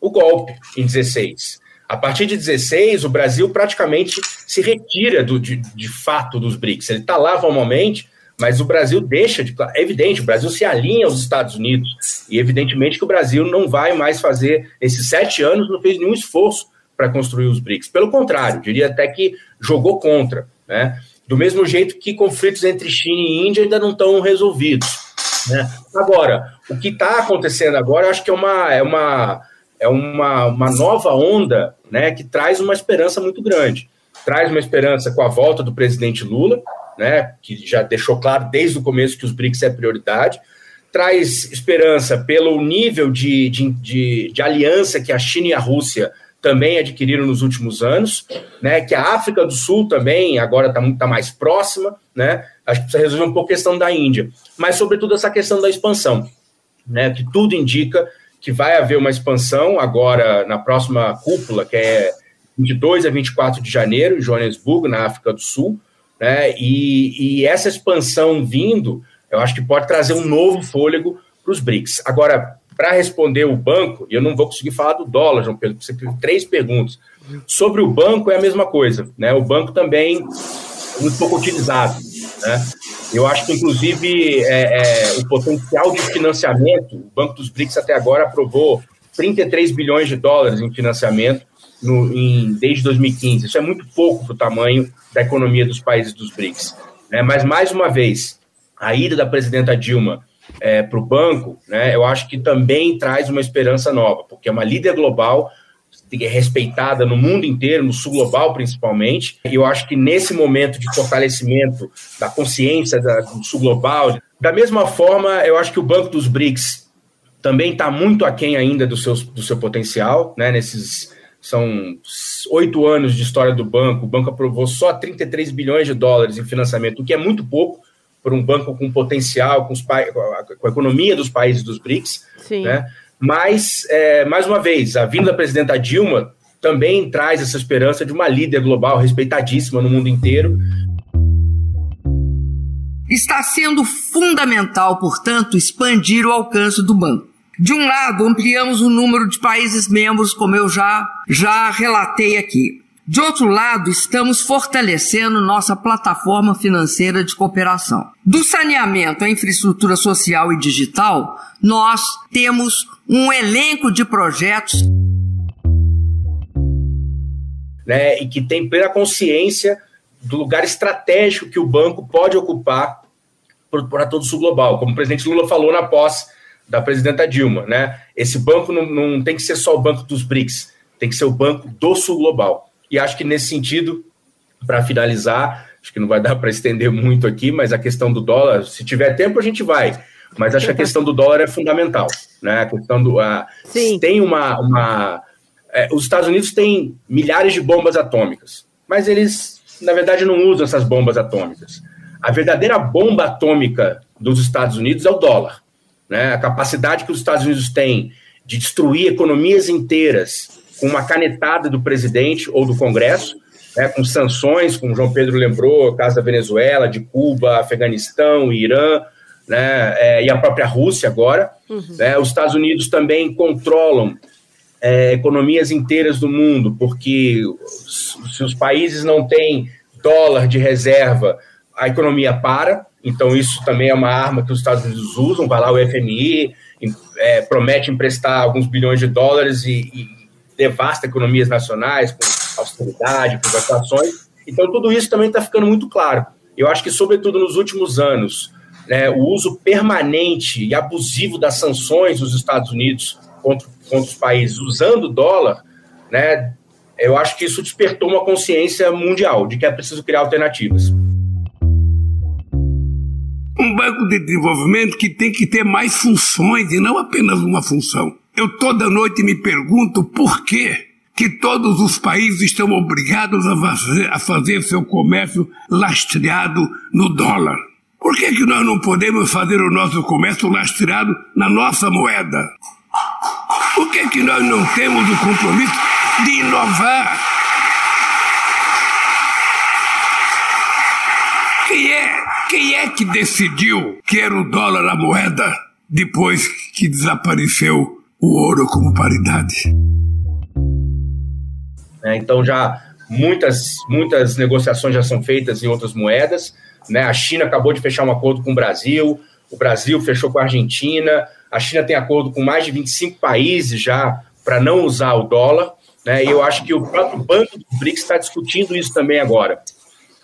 S5: o golpe em 16. A partir de 16, o Brasil praticamente se retira do, de, de fato dos BRICS. Ele está lá formalmente, mas o Brasil deixa de. É evidente, o Brasil se alinha aos Estados Unidos. E evidentemente que o Brasil não vai mais fazer, esses sete anos, não fez nenhum esforço para construir os BRICS. Pelo contrário, diria até que jogou contra. Né? Do mesmo jeito que conflitos entre China e Índia ainda não estão resolvidos. Né? Agora, o que está acontecendo agora, acho que é uma. É uma é uma, uma nova onda né, que traz uma esperança muito grande. Traz uma esperança com a volta do presidente Lula, né, que já deixou claro desde o começo que os BRICS é prioridade. Traz esperança pelo nível de, de, de, de aliança que a China e a Rússia também adquiriram nos últimos anos, né, que a África do Sul também agora está tá mais próxima, né, acho que precisa resolver um pouco a questão da Índia, mas sobretudo essa questão da expansão, né, que tudo indica que vai haver uma expansão agora na próxima cúpula, que é 22 a 24 de janeiro, em Joanesburgo, na África do Sul, né? E, e essa expansão vindo, eu acho que pode trazer um novo fôlego para os BRICS. Agora, para responder o banco, e eu não vou conseguir falar do dólar, João Pedro, você tem três perguntas. Sobre o banco é a mesma coisa, né? O banco também é muito pouco utilizado, né? Eu acho que, inclusive, é, é, o potencial de financiamento, o Banco dos BRICS até agora aprovou 33 bilhões de dólares em financiamento no, em, desde 2015. Isso é muito pouco para o tamanho da economia dos países dos BRICS. Né? Mas, mais uma vez, a ida da presidenta Dilma é, para o banco, né, eu acho que também traz uma esperança nova, porque é uma líder global respeitada no mundo inteiro, no sul global principalmente. E eu acho que nesse momento de fortalecimento da consciência da, do sul global, da mesma forma, eu acho que o Banco dos BRICS também está muito aquém ainda do seu, do seu potencial, né? Nesses são oito anos de história do banco, o banco aprovou só 33 bilhões de dólares em financiamento, o que é muito pouco para um banco com potencial, com, os, com a economia dos países dos BRICS. Sim. Né? Mas, é, mais uma vez, a vinda da presidenta Dilma também traz essa esperança de uma líder global respeitadíssima no mundo inteiro.
S11: Está sendo fundamental, portanto, expandir o alcance do banco. De um lado, ampliamos o número de países membros, como eu já, já relatei aqui. De outro lado, estamos fortalecendo nossa plataforma financeira de cooperação. Do saneamento à infraestrutura social e digital, nós temos um elenco de projetos.
S5: Né, e que tem plena consciência do lugar estratégico que o banco pode ocupar para todo o sul global. Como o presidente Lula falou na posse da presidenta Dilma, né? Esse banco não, não tem que ser só o banco dos BRICS, tem que ser o banco do sul global. E acho que nesse sentido, para finalizar, acho que não vai dar para estender muito aqui, mas a questão do dólar, se tiver tempo a gente vai. Mas acho que a questão do dólar é fundamental, né? A questão do a, tem uma, uma é, os Estados Unidos têm milhares de bombas atômicas, mas eles na verdade não usam essas bombas atômicas. A verdadeira bomba atômica dos Estados Unidos é o dólar. Né? A capacidade que os Estados Unidos têm de destruir economias inteiras com uma canetada do presidente ou do Congresso, né, com sanções, como João Pedro lembrou, caso da Venezuela, de Cuba, Afeganistão, Irã, né, é, e a própria Rússia agora. Uhum. Né, os Estados Unidos também controlam é, economias inteiras do mundo, porque se os países não têm dólar de reserva, a economia para. Então, isso também é uma arma que os Estados Unidos usam. Vai lá o FMI, é, promete emprestar alguns bilhões de dólares e, e devasta economias nacionais com austeridade, privatizações. Então, tudo isso também está ficando muito claro. Eu acho que, sobretudo nos últimos anos, né, o uso permanente e abusivo das sanções dos Estados Unidos contra, contra os países usando o dólar, né, eu acho que isso despertou uma consciência mundial de que é preciso criar alternativas.
S12: Um banco de desenvolvimento que tem que ter mais funções e não apenas uma função. Eu toda noite me pergunto por que que todos os países estão obrigados a fazer, a fazer seu comércio lastreado no dólar. Por que, que nós não podemos fazer o nosso comércio lastreado na nossa moeda? Por que, que nós não temos o compromisso de inovar? Quem é, quem é que decidiu que era o dólar a moeda depois que desapareceu o ouro como paridade?
S5: É, então já muitas, muitas negociações já são feitas em outras moedas. Né? A China acabou de fechar um acordo com o Brasil, o Brasil fechou com a Argentina, a China tem acordo com mais de 25 países já para não usar o dólar. Né? E eu acho que o próprio Banco do BRICS está discutindo isso também agora.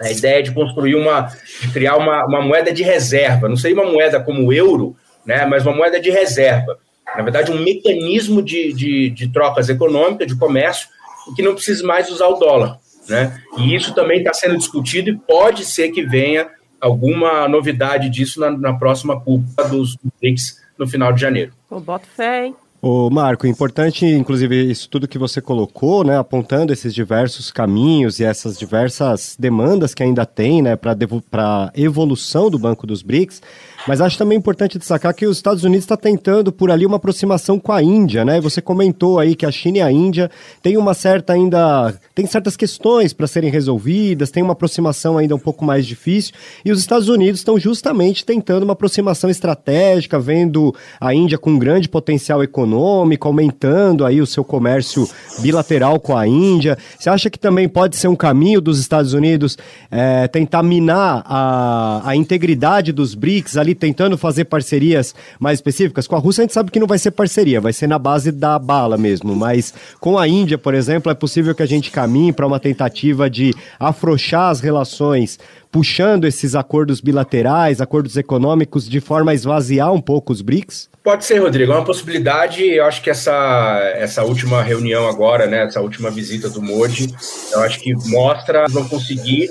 S5: A ideia de construir uma, de criar uma, uma moeda de reserva, não seria uma moeda como o euro, né? mas uma moeda de reserva. Na verdade, um mecanismo de, de, de trocas econômicas, de comércio, que não precise mais usar o dólar. Né? E isso também está sendo discutido e pode ser que venha alguma novidade disso na, na próxima cúpula dos BRICS no final de janeiro.
S2: Eu boto fé, hein?
S6: Ô Marco, importante, inclusive, isso tudo que você colocou, né, apontando esses diversos caminhos e essas diversas demandas que ainda tem, né, para a evolução do Banco dos BRICS. Mas acho também importante destacar que os Estados Unidos está tentando por ali uma aproximação com a Índia, né? Você comentou aí que a China e a Índia têm uma certa ainda. tem certas questões para serem resolvidas, tem uma aproximação ainda um pouco mais difícil. E os Estados Unidos estão justamente tentando uma aproximação estratégica, vendo a Índia com um grande potencial econômico, aumentando aí o seu comércio bilateral com a Índia. Você acha que também pode ser um caminho dos Estados Unidos é, tentar minar a, a integridade dos BRICS ali? Ali tentando fazer parcerias mais específicas. Com a Rússia a gente sabe que não vai ser parceria, vai ser na base da bala mesmo. Mas com a Índia, por exemplo, é possível que a gente caminhe para uma tentativa de afrouxar as relações puxando esses acordos bilaterais, acordos econômicos, de forma a esvaziar um pouco os BRICS?
S5: Pode ser, Rodrigo, é uma possibilidade. Eu acho que essa, essa última reunião agora, né, essa última visita do Modi, eu acho que mostra vão conseguir.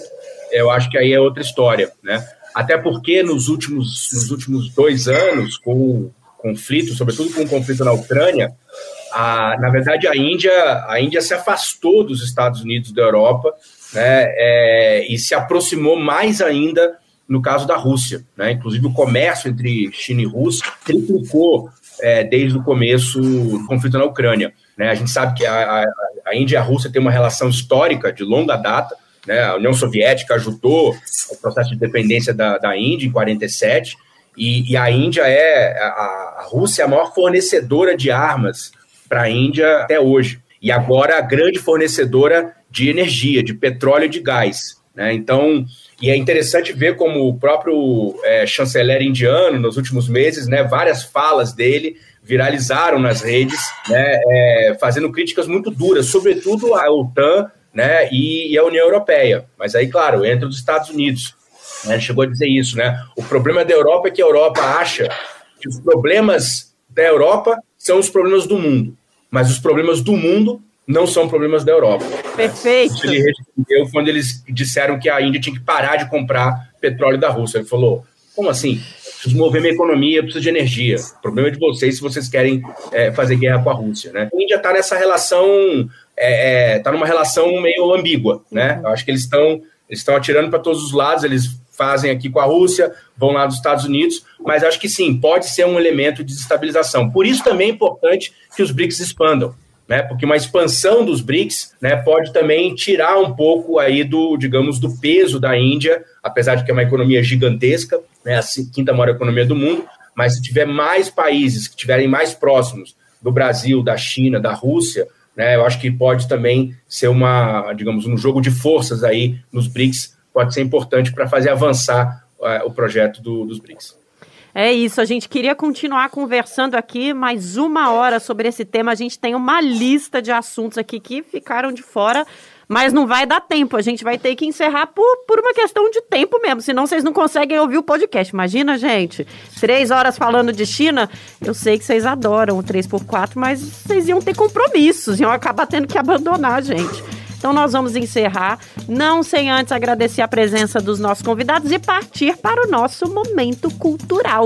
S5: Eu acho que aí é outra história, né? Até porque nos últimos, nos últimos dois anos, com o conflito, sobretudo com o conflito na Ucrânia, a, na verdade a Índia, a Índia se afastou dos Estados Unidos da Europa né, é, e se aproximou mais ainda no caso da Rússia. Né? Inclusive o comércio entre China e Rússia triplicou é, desde o começo do conflito na Ucrânia. Né? A gente sabe que a, a, a Índia e a Rússia têm uma relação histórica de longa data, né? A União Soviética ajudou o processo de dependência da, da Índia em 47, e, e a Índia é, a, a Rússia é a maior fornecedora de armas para a Índia até hoje. E agora a grande fornecedora de energia, de petróleo e de gás. Né? Então, e é interessante ver como o próprio é, chanceler indiano, nos últimos meses, né, várias falas dele viralizaram nas redes, né, é, fazendo críticas muito duras, sobretudo à OTAN né, e, e a União Europeia. Mas aí, claro, entra os Estados Unidos. Né, ele chegou a dizer isso, né? O problema da Europa é que a Europa acha que os problemas da Europa são os problemas do mundo, mas os problemas do mundo não são problemas da Europa.
S2: Perfeito. Isso
S5: ele respondeu quando eles disseram que a Índia tinha que parar de comprar petróleo da Rússia. Ele falou: como assim? Preciso mover minha economia, preciso de energia. O problema é de vocês se vocês querem é, fazer guerra com a Rússia. Né? A Índia está nessa relação é, é, tá numa relação meio ambígua, né? Eu acho que eles estão eles estão atirando para todos os lados, eles fazem aqui com a Rússia, vão lá dos Estados Unidos, mas acho que sim, pode ser um elemento de desestabilização. Por isso também é importante que os BRICS expandam, né? Porque uma expansão dos BRICS, né, pode também tirar um pouco aí do, digamos, do peso da Índia, apesar de que é uma economia gigantesca, né, a quinta maior economia do mundo, mas se tiver mais países que estiverem mais próximos do Brasil, da China, da Rússia, né? Eu acho que pode também ser uma, digamos, um jogo de forças aí nos BRICS, pode ser importante para fazer avançar uh, o projeto do, dos BRICS.
S2: É isso, a gente queria continuar conversando aqui mais uma hora sobre esse tema. A gente tem uma lista de assuntos aqui que ficaram de fora mas não vai dar tempo. A gente vai ter que encerrar por, por uma questão de tempo mesmo, senão vocês não conseguem ouvir o podcast. Imagina, gente, três horas falando de China. Eu sei que vocês adoram o 3x4, mas vocês iam ter compromissos, iam acabar tendo que abandonar a gente. Então nós vamos encerrar, não sem antes agradecer a presença dos nossos convidados e partir para o nosso momento cultural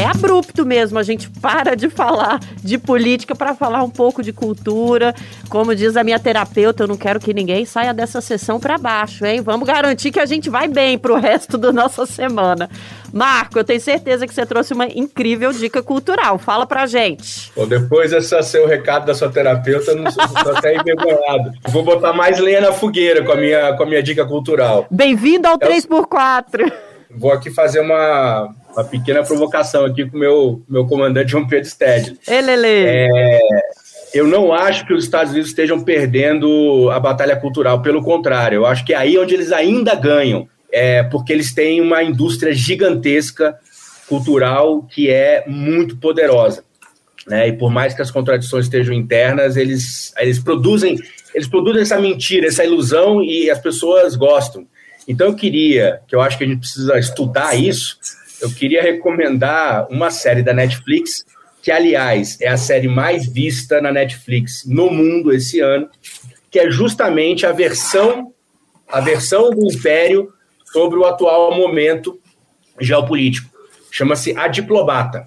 S2: é abrupto mesmo. A gente para de falar de política para falar um pouco de cultura. Como diz a minha terapeuta, eu não quero que ninguém saia dessa sessão para baixo, hein? Vamos garantir que a gente vai bem pro resto da nossa semana. Marco, eu tenho certeza que você trouxe uma incrível dica cultural. Fala pra gente.
S5: Bom, depois desse seu recado da sua terapeuta, eu não sou, até envergonhado. Vou botar mais lenha na fogueira com a minha, com a minha dica cultural.
S2: Bem-vindo ao eu... 3x4.
S5: Vou aqui fazer uma, uma pequena provocação aqui com o meu, meu comandante João Pedro Stedley. É, eu não acho que os Estados Unidos estejam perdendo a batalha cultural, pelo contrário, eu acho que é aí onde eles ainda ganham, é, porque eles têm uma indústria gigantesca cultural que é muito poderosa. Né? E por mais que as contradições estejam internas, eles, eles produzem eles produzem essa mentira, essa ilusão e as pessoas gostam. Então eu queria, que eu acho que a gente precisa estudar isso, eu queria recomendar uma série da Netflix, que, aliás, é a série mais vista na Netflix no mundo esse ano, que é justamente a versão, a versão do Império sobre o atual momento geopolítico. Chama-se A Diplomata.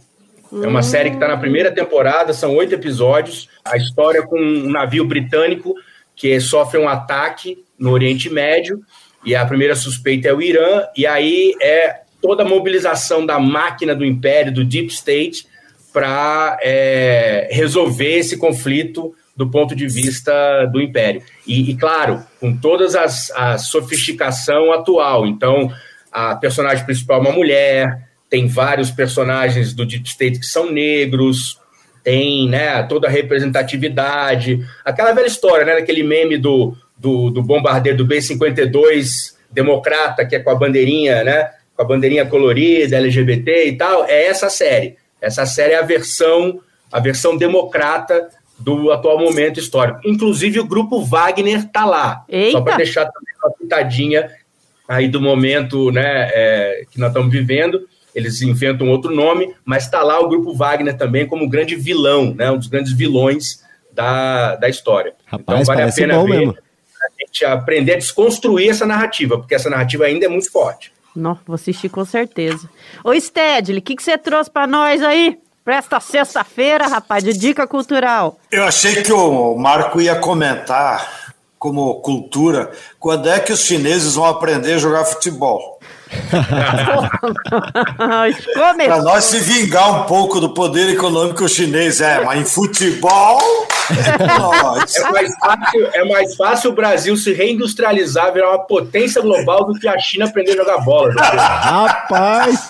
S5: É uma série que está na primeira temporada, são oito episódios. A história com um navio britânico que sofre um ataque no Oriente Médio, e a primeira suspeita é o Irã, e aí é toda a mobilização da máquina do império, do Deep State, para é, resolver esse conflito do ponto de vista do império. E, e claro, com todas as a sofisticação atual. Então, a personagem principal é uma mulher, tem vários personagens do Deep State que são negros, tem né, toda a representatividade. Aquela velha história, né, daquele meme do, do, do bombardeiro do B-52 democrata, que é com a bandeirinha, né, com a bandeirinha colorida, LGBT e tal, é essa série. Essa série é a versão, a versão democrata do atual momento histórico. Inclusive, o grupo Wagner está lá. Eita. Só para deixar também uma pitadinha aí do momento né, é, que nós estamos vivendo. Eles inventam outro nome, mas está lá o grupo Wagner também como grande vilão, né, um dos grandes vilões da, da história.
S6: Rapaz, então vale a pena ver mesmo.
S5: A gente aprender a desconstruir essa narrativa, porque essa narrativa ainda é muito forte.
S2: Não, vou assistir com certeza. Ô, Stedley, o que, que você trouxe para nós aí? Pra esta sexta-feira, rapaz, de dica cultural.
S4: Eu achei que o Marco ia comentar, como cultura, quando é que os chineses vão aprender a jogar futebol. Para nós se vingar um pouco do poder econômico chinês, é, mas em futebol.
S5: É, é, mais fácil, é mais fácil o Brasil se reindustrializar, virar uma potência global do que a China aprender a jogar bola.
S6: Rapaz!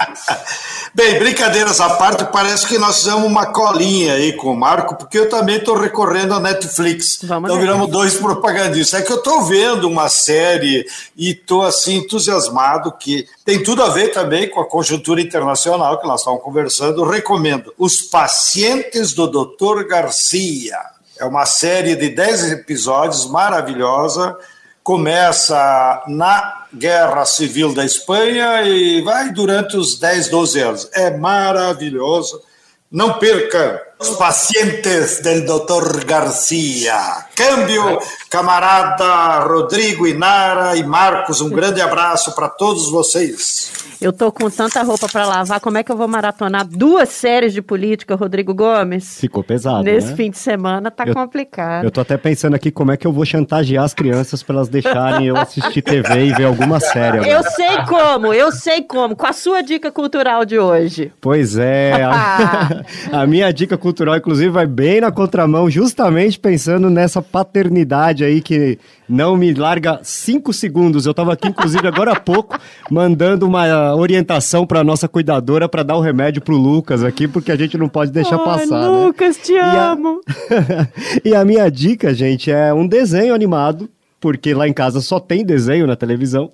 S4: Bem, brincadeiras à parte, parece que nós fizemos uma colinha aí com o Marco, porque eu também estou recorrendo à Netflix. Vamos então viramos dois propagandistas. É que eu estou vendo uma série e estou assim entusiasmado que tem tudo a ver também com a conjuntura internacional que nós estamos conversando. Recomendo Os Pacientes do Dr. Garcia. É uma série de 10 episódios maravilhosa. Começa na Guerra Civil da Espanha e vai durante os 10, 12 anos. É maravilhoso. Não perca os pacientes do Dr. Garcia. Câmbio, camarada Rodrigo, Inara e Marcos, um grande abraço para todos vocês.
S2: Eu tô com tanta roupa para lavar, como é que eu vou maratonar duas séries de política, Rodrigo Gomes?
S6: Ficou pesado,
S2: Nesse
S6: né?
S2: fim de semana tá
S6: eu,
S2: complicado.
S6: Eu tô até pensando aqui como é que eu vou chantagear as crianças para elas deixarem eu assistir TV e ver alguma série. Agora.
S2: Eu sei como, eu sei como, com a sua dica cultural de hoje.
S6: Pois é, a, a minha dica cultural, inclusive, vai bem na contramão, justamente pensando nessa paternidade aí que não me larga cinco segundos. Eu estava aqui, inclusive, agora há pouco, mandando uma orientação para nossa cuidadora para dar o remédio pro Lucas aqui, porque a gente não pode deixar
S2: Ai,
S6: passar.
S2: né? Lucas,
S6: né?
S2: te
S6: e
S2: amo.
S6: A... e a minha dica, gente, é um desenho animado, porque lá em casa só tem desenho na televisão,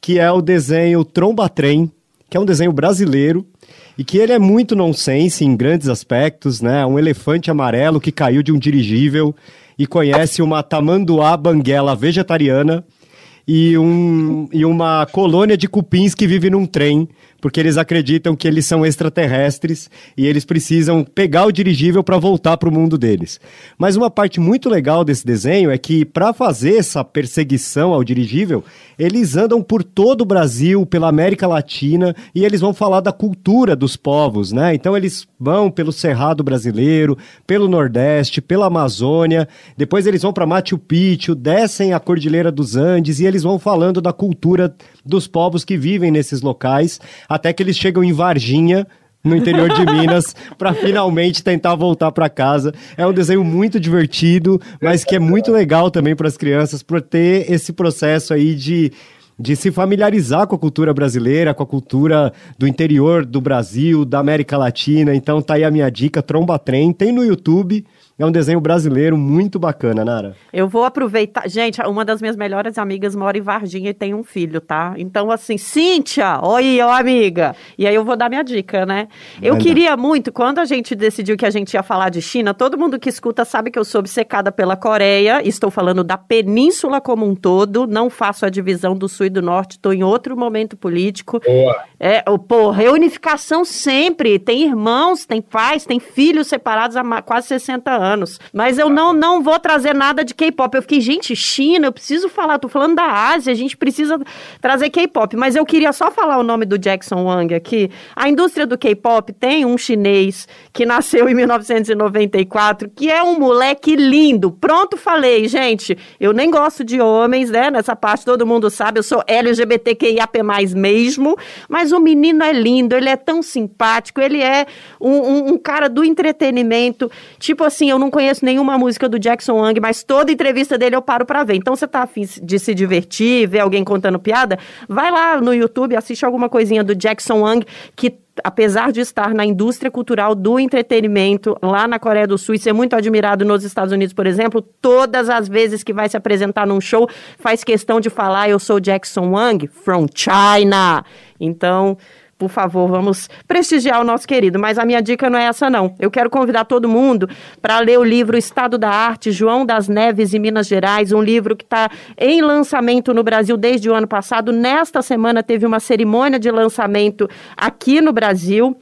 S6: que é o desenho Tromba Trem, que é um desenho brasileiro e que ele é muito nonsense em grandes aspectos, né? Um elefante amarelo que caiu de um dirigível e conhece uma tamanduá banguela vegetariana e, um, e uma colônia de cupins que vive num trem, porque eles acreditam que eles são extraterrestres e eles precisam pegar o dirigível para voltar para o mundo deles. Mas uma parte muito legal desse desenho é que, para fazer essa perseguição ao dirigível, eles andam por todo o Brasil, pela América Latina, e eles vão falar da cultura dos povos, né? Então eles vão pelo Cerrado brasileiro, pelo Nordeste, pela Amazônia, depois eles vão para Machu Picchu, descem a Cordilheira dos Andes e eles vão falando da cultura dos povos que vivem nesses locais, até que eles chegam em Varginha, no interior de Minas para finalmente tentar voltar para casa. É um desenho muito divertido, mas que é muito legal também para as crianças por ter esse processo aí de de se familiarizar com a cultura brasileira, com a cultura do interior do Brasil, da América Latina. Então tá aí a minha dica, Tromba Trem, tem no YouTube. É um desenho brasileiro muito bacana, Nara.
S2: Eu vou aproveitar. Gente, uma das minhas melhores amigas mora em Varginha e tem um filho, tá? Então, assim, Cíntia, oi, ó, amiga. E aí eu vou dar minha dica, né? Eu queria muito, quando a gente decidiu que a gente ia falar de China, todo mundo que escuta sabe que eu sou obcecada pela Coreia. Estou falando da península como um todo. Não faço a divisão do sul e do norte, estou em outro momento político.
S5: Boa.
S2: É, o- pô, reunificação sempre. Tem irmãos, tem pais, tem filhos separados há quase 60 anos. Anos. Mas eu não, não vou trazer nada de K-pop. Eu fiquei, gente, China, eu preciso falar, tô falando da Ásia, a gente precisa trazer K-pop. Mas eu queria só falar o nome do Jackson Wang aqui. A indústria do K-pop tem um chinês que nasceu em 1994, que é um moleque lindo. Pronto, falei, gente. Eu nem gosto de homens, né? Nessa parte todo mundo sabe, eu sou LGBTQIAP+, mesmo. Mas o menino é lindo, ele é tão simpático, ele é um, um, um cara do entretenimento. Tipo assim, eu não conheço nenhuma música do Jackson Wang, mas toda entrevista dele eu paro pra ver. Então você tá afim de se divertir, ver alguém contando piada? Vai lá no YouTube, assiste alguma coisinha do Jackson Wang, que apesar de estar na indústria cultural do entretenimento lá na Coreia do Sul e ser muito admirado nos Estados Unidos, por exemplo, todas as vezes que vai se apresentar num show, faz questão de falar eu sou Jackson Wang from China. Então, por favor, vamos prestigiar o nosso querido. Mas a minha dica não é essa, não. Eu quero convidar todo mundo para ler o livro Estado da Arte, João das Neves e Minas Gerais, um livro que está em lançamento no Brasil desde o ano passado. Nesta semana teve uma cerimônia de lançamento aqui no Brasil.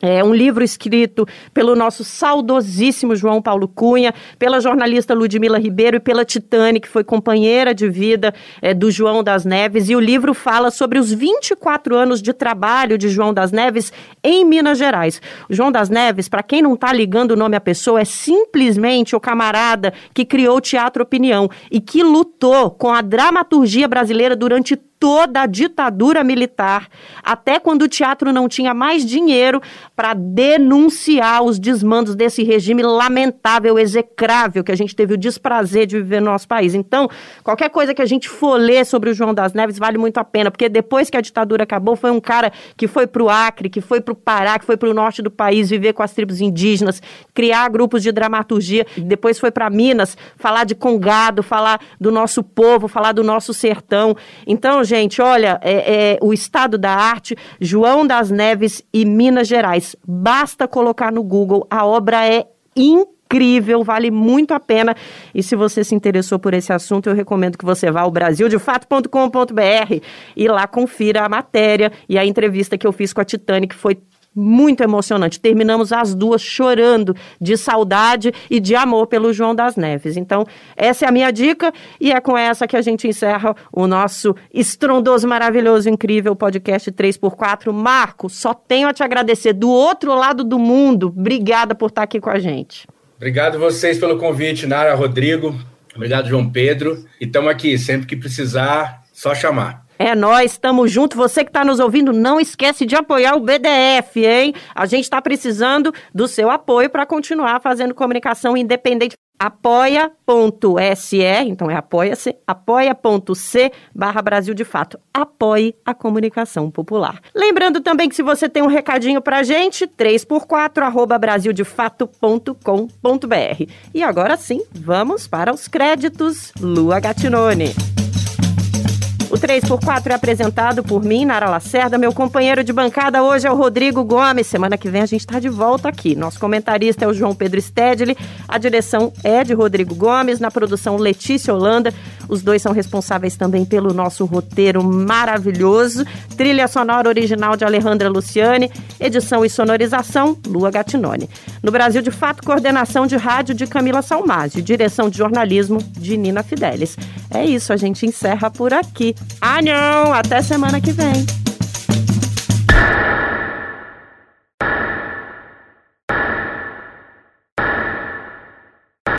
S2: É um livro escrito pelo nosso saudosíssimo João Paulo Cunha, pela jornalista Ludmila Ribeiro e pela Titane, que foi companheira de vida é, do João das Neves. E o livro fala sobre os 24 anos de trabalho de João das Neves em Minas Gerais. O João das Neves, para quem não está ligando o nome à pessoa, é simplesmente o camarada que criou o Teatro Opinião e que lutou com a dramaturgia brasileira durante toda a ditadura militar, até quando o teatro não tinha mais dinheiro para denunciar os desmandos desse regime lamentável, execrável que a gente teve o desprazer de viver no nosso país. Então, qualquer coisa que a gente for ler sobre o João das Neves vale muito a pena, porque depois que a ditadura acabou, foi um cara que foi para o Acre, que foi para o Pará, que foi para o norte do país viver com as tribos indígenas, criar grupos de dramaturgia, depois foi para Minas falar de congado, falar do nosso povo, falar do nosso sertão. Então, gente, olha, é, é, o estado da arte, João das Neves e Minas Gerais. Basta colocar no Google, a obra é incrível, vale muito a pena. E se você se interessou por esse assunto, eu recomendo que você vá ao brasildefato.com.br e lá confira a matéria e a entrevista que eu fiz com a Titanic, foi muito emocionante. Terminamos as duas chorando de saudade e de amor pelo João das Neves. Então, essa é a minha dica e é com essa que a gente encerra o nosso estrondoso, maravilhoso, incrível podcast 3x4. Marco, só tenho a te agradecer do outro lado do mundo. Obrigada por estar aqui com a gente.
S5: Obrigado vocês pelo convite, Nara, Rodrigo. Obrigado, João Pedro. E estamos aqui, sempre que precisar, só chamar.
S2: É nós, estamos junto. Você que está nos ouvindo, não esquece de apoiar o BDF, hein? A gente está precisando do seu apoio para continuar fazendo comunicação independente. apoia.se, então é apoia-se, apoia.c barra Brasil de Fato. Apoie a comunicação popular. Lembrando também que se você tem um recadinho pra gente, 3x4, arroba brasildefato.com.br. E agora sim, vamos para os créditos Lua Gatinone. O 3x4 é apresentado por mim, Nara Lacerda. Meu companheiro de bancada hoje é o Rodrigo Gomes. Semana que vem a gente está de volta aqui. Nosso comentarista é o João Pedro Stedley. A direção é de Rodrigo Gomes. Na produção, Letícia Holanda. Os dois são responsáveis também pelo nosso roteiro maravilhoso. Trilha sonora original de Alejandra Luciane. Edição e sonorização, Lua Gatinone. No Brasil de Fato, coordenação de rádio de Camila Salmásio. Direção de jornalismo de Nina Fidelis. É isso, a gente encerra por aqui. Ah, não! Até semana que vem.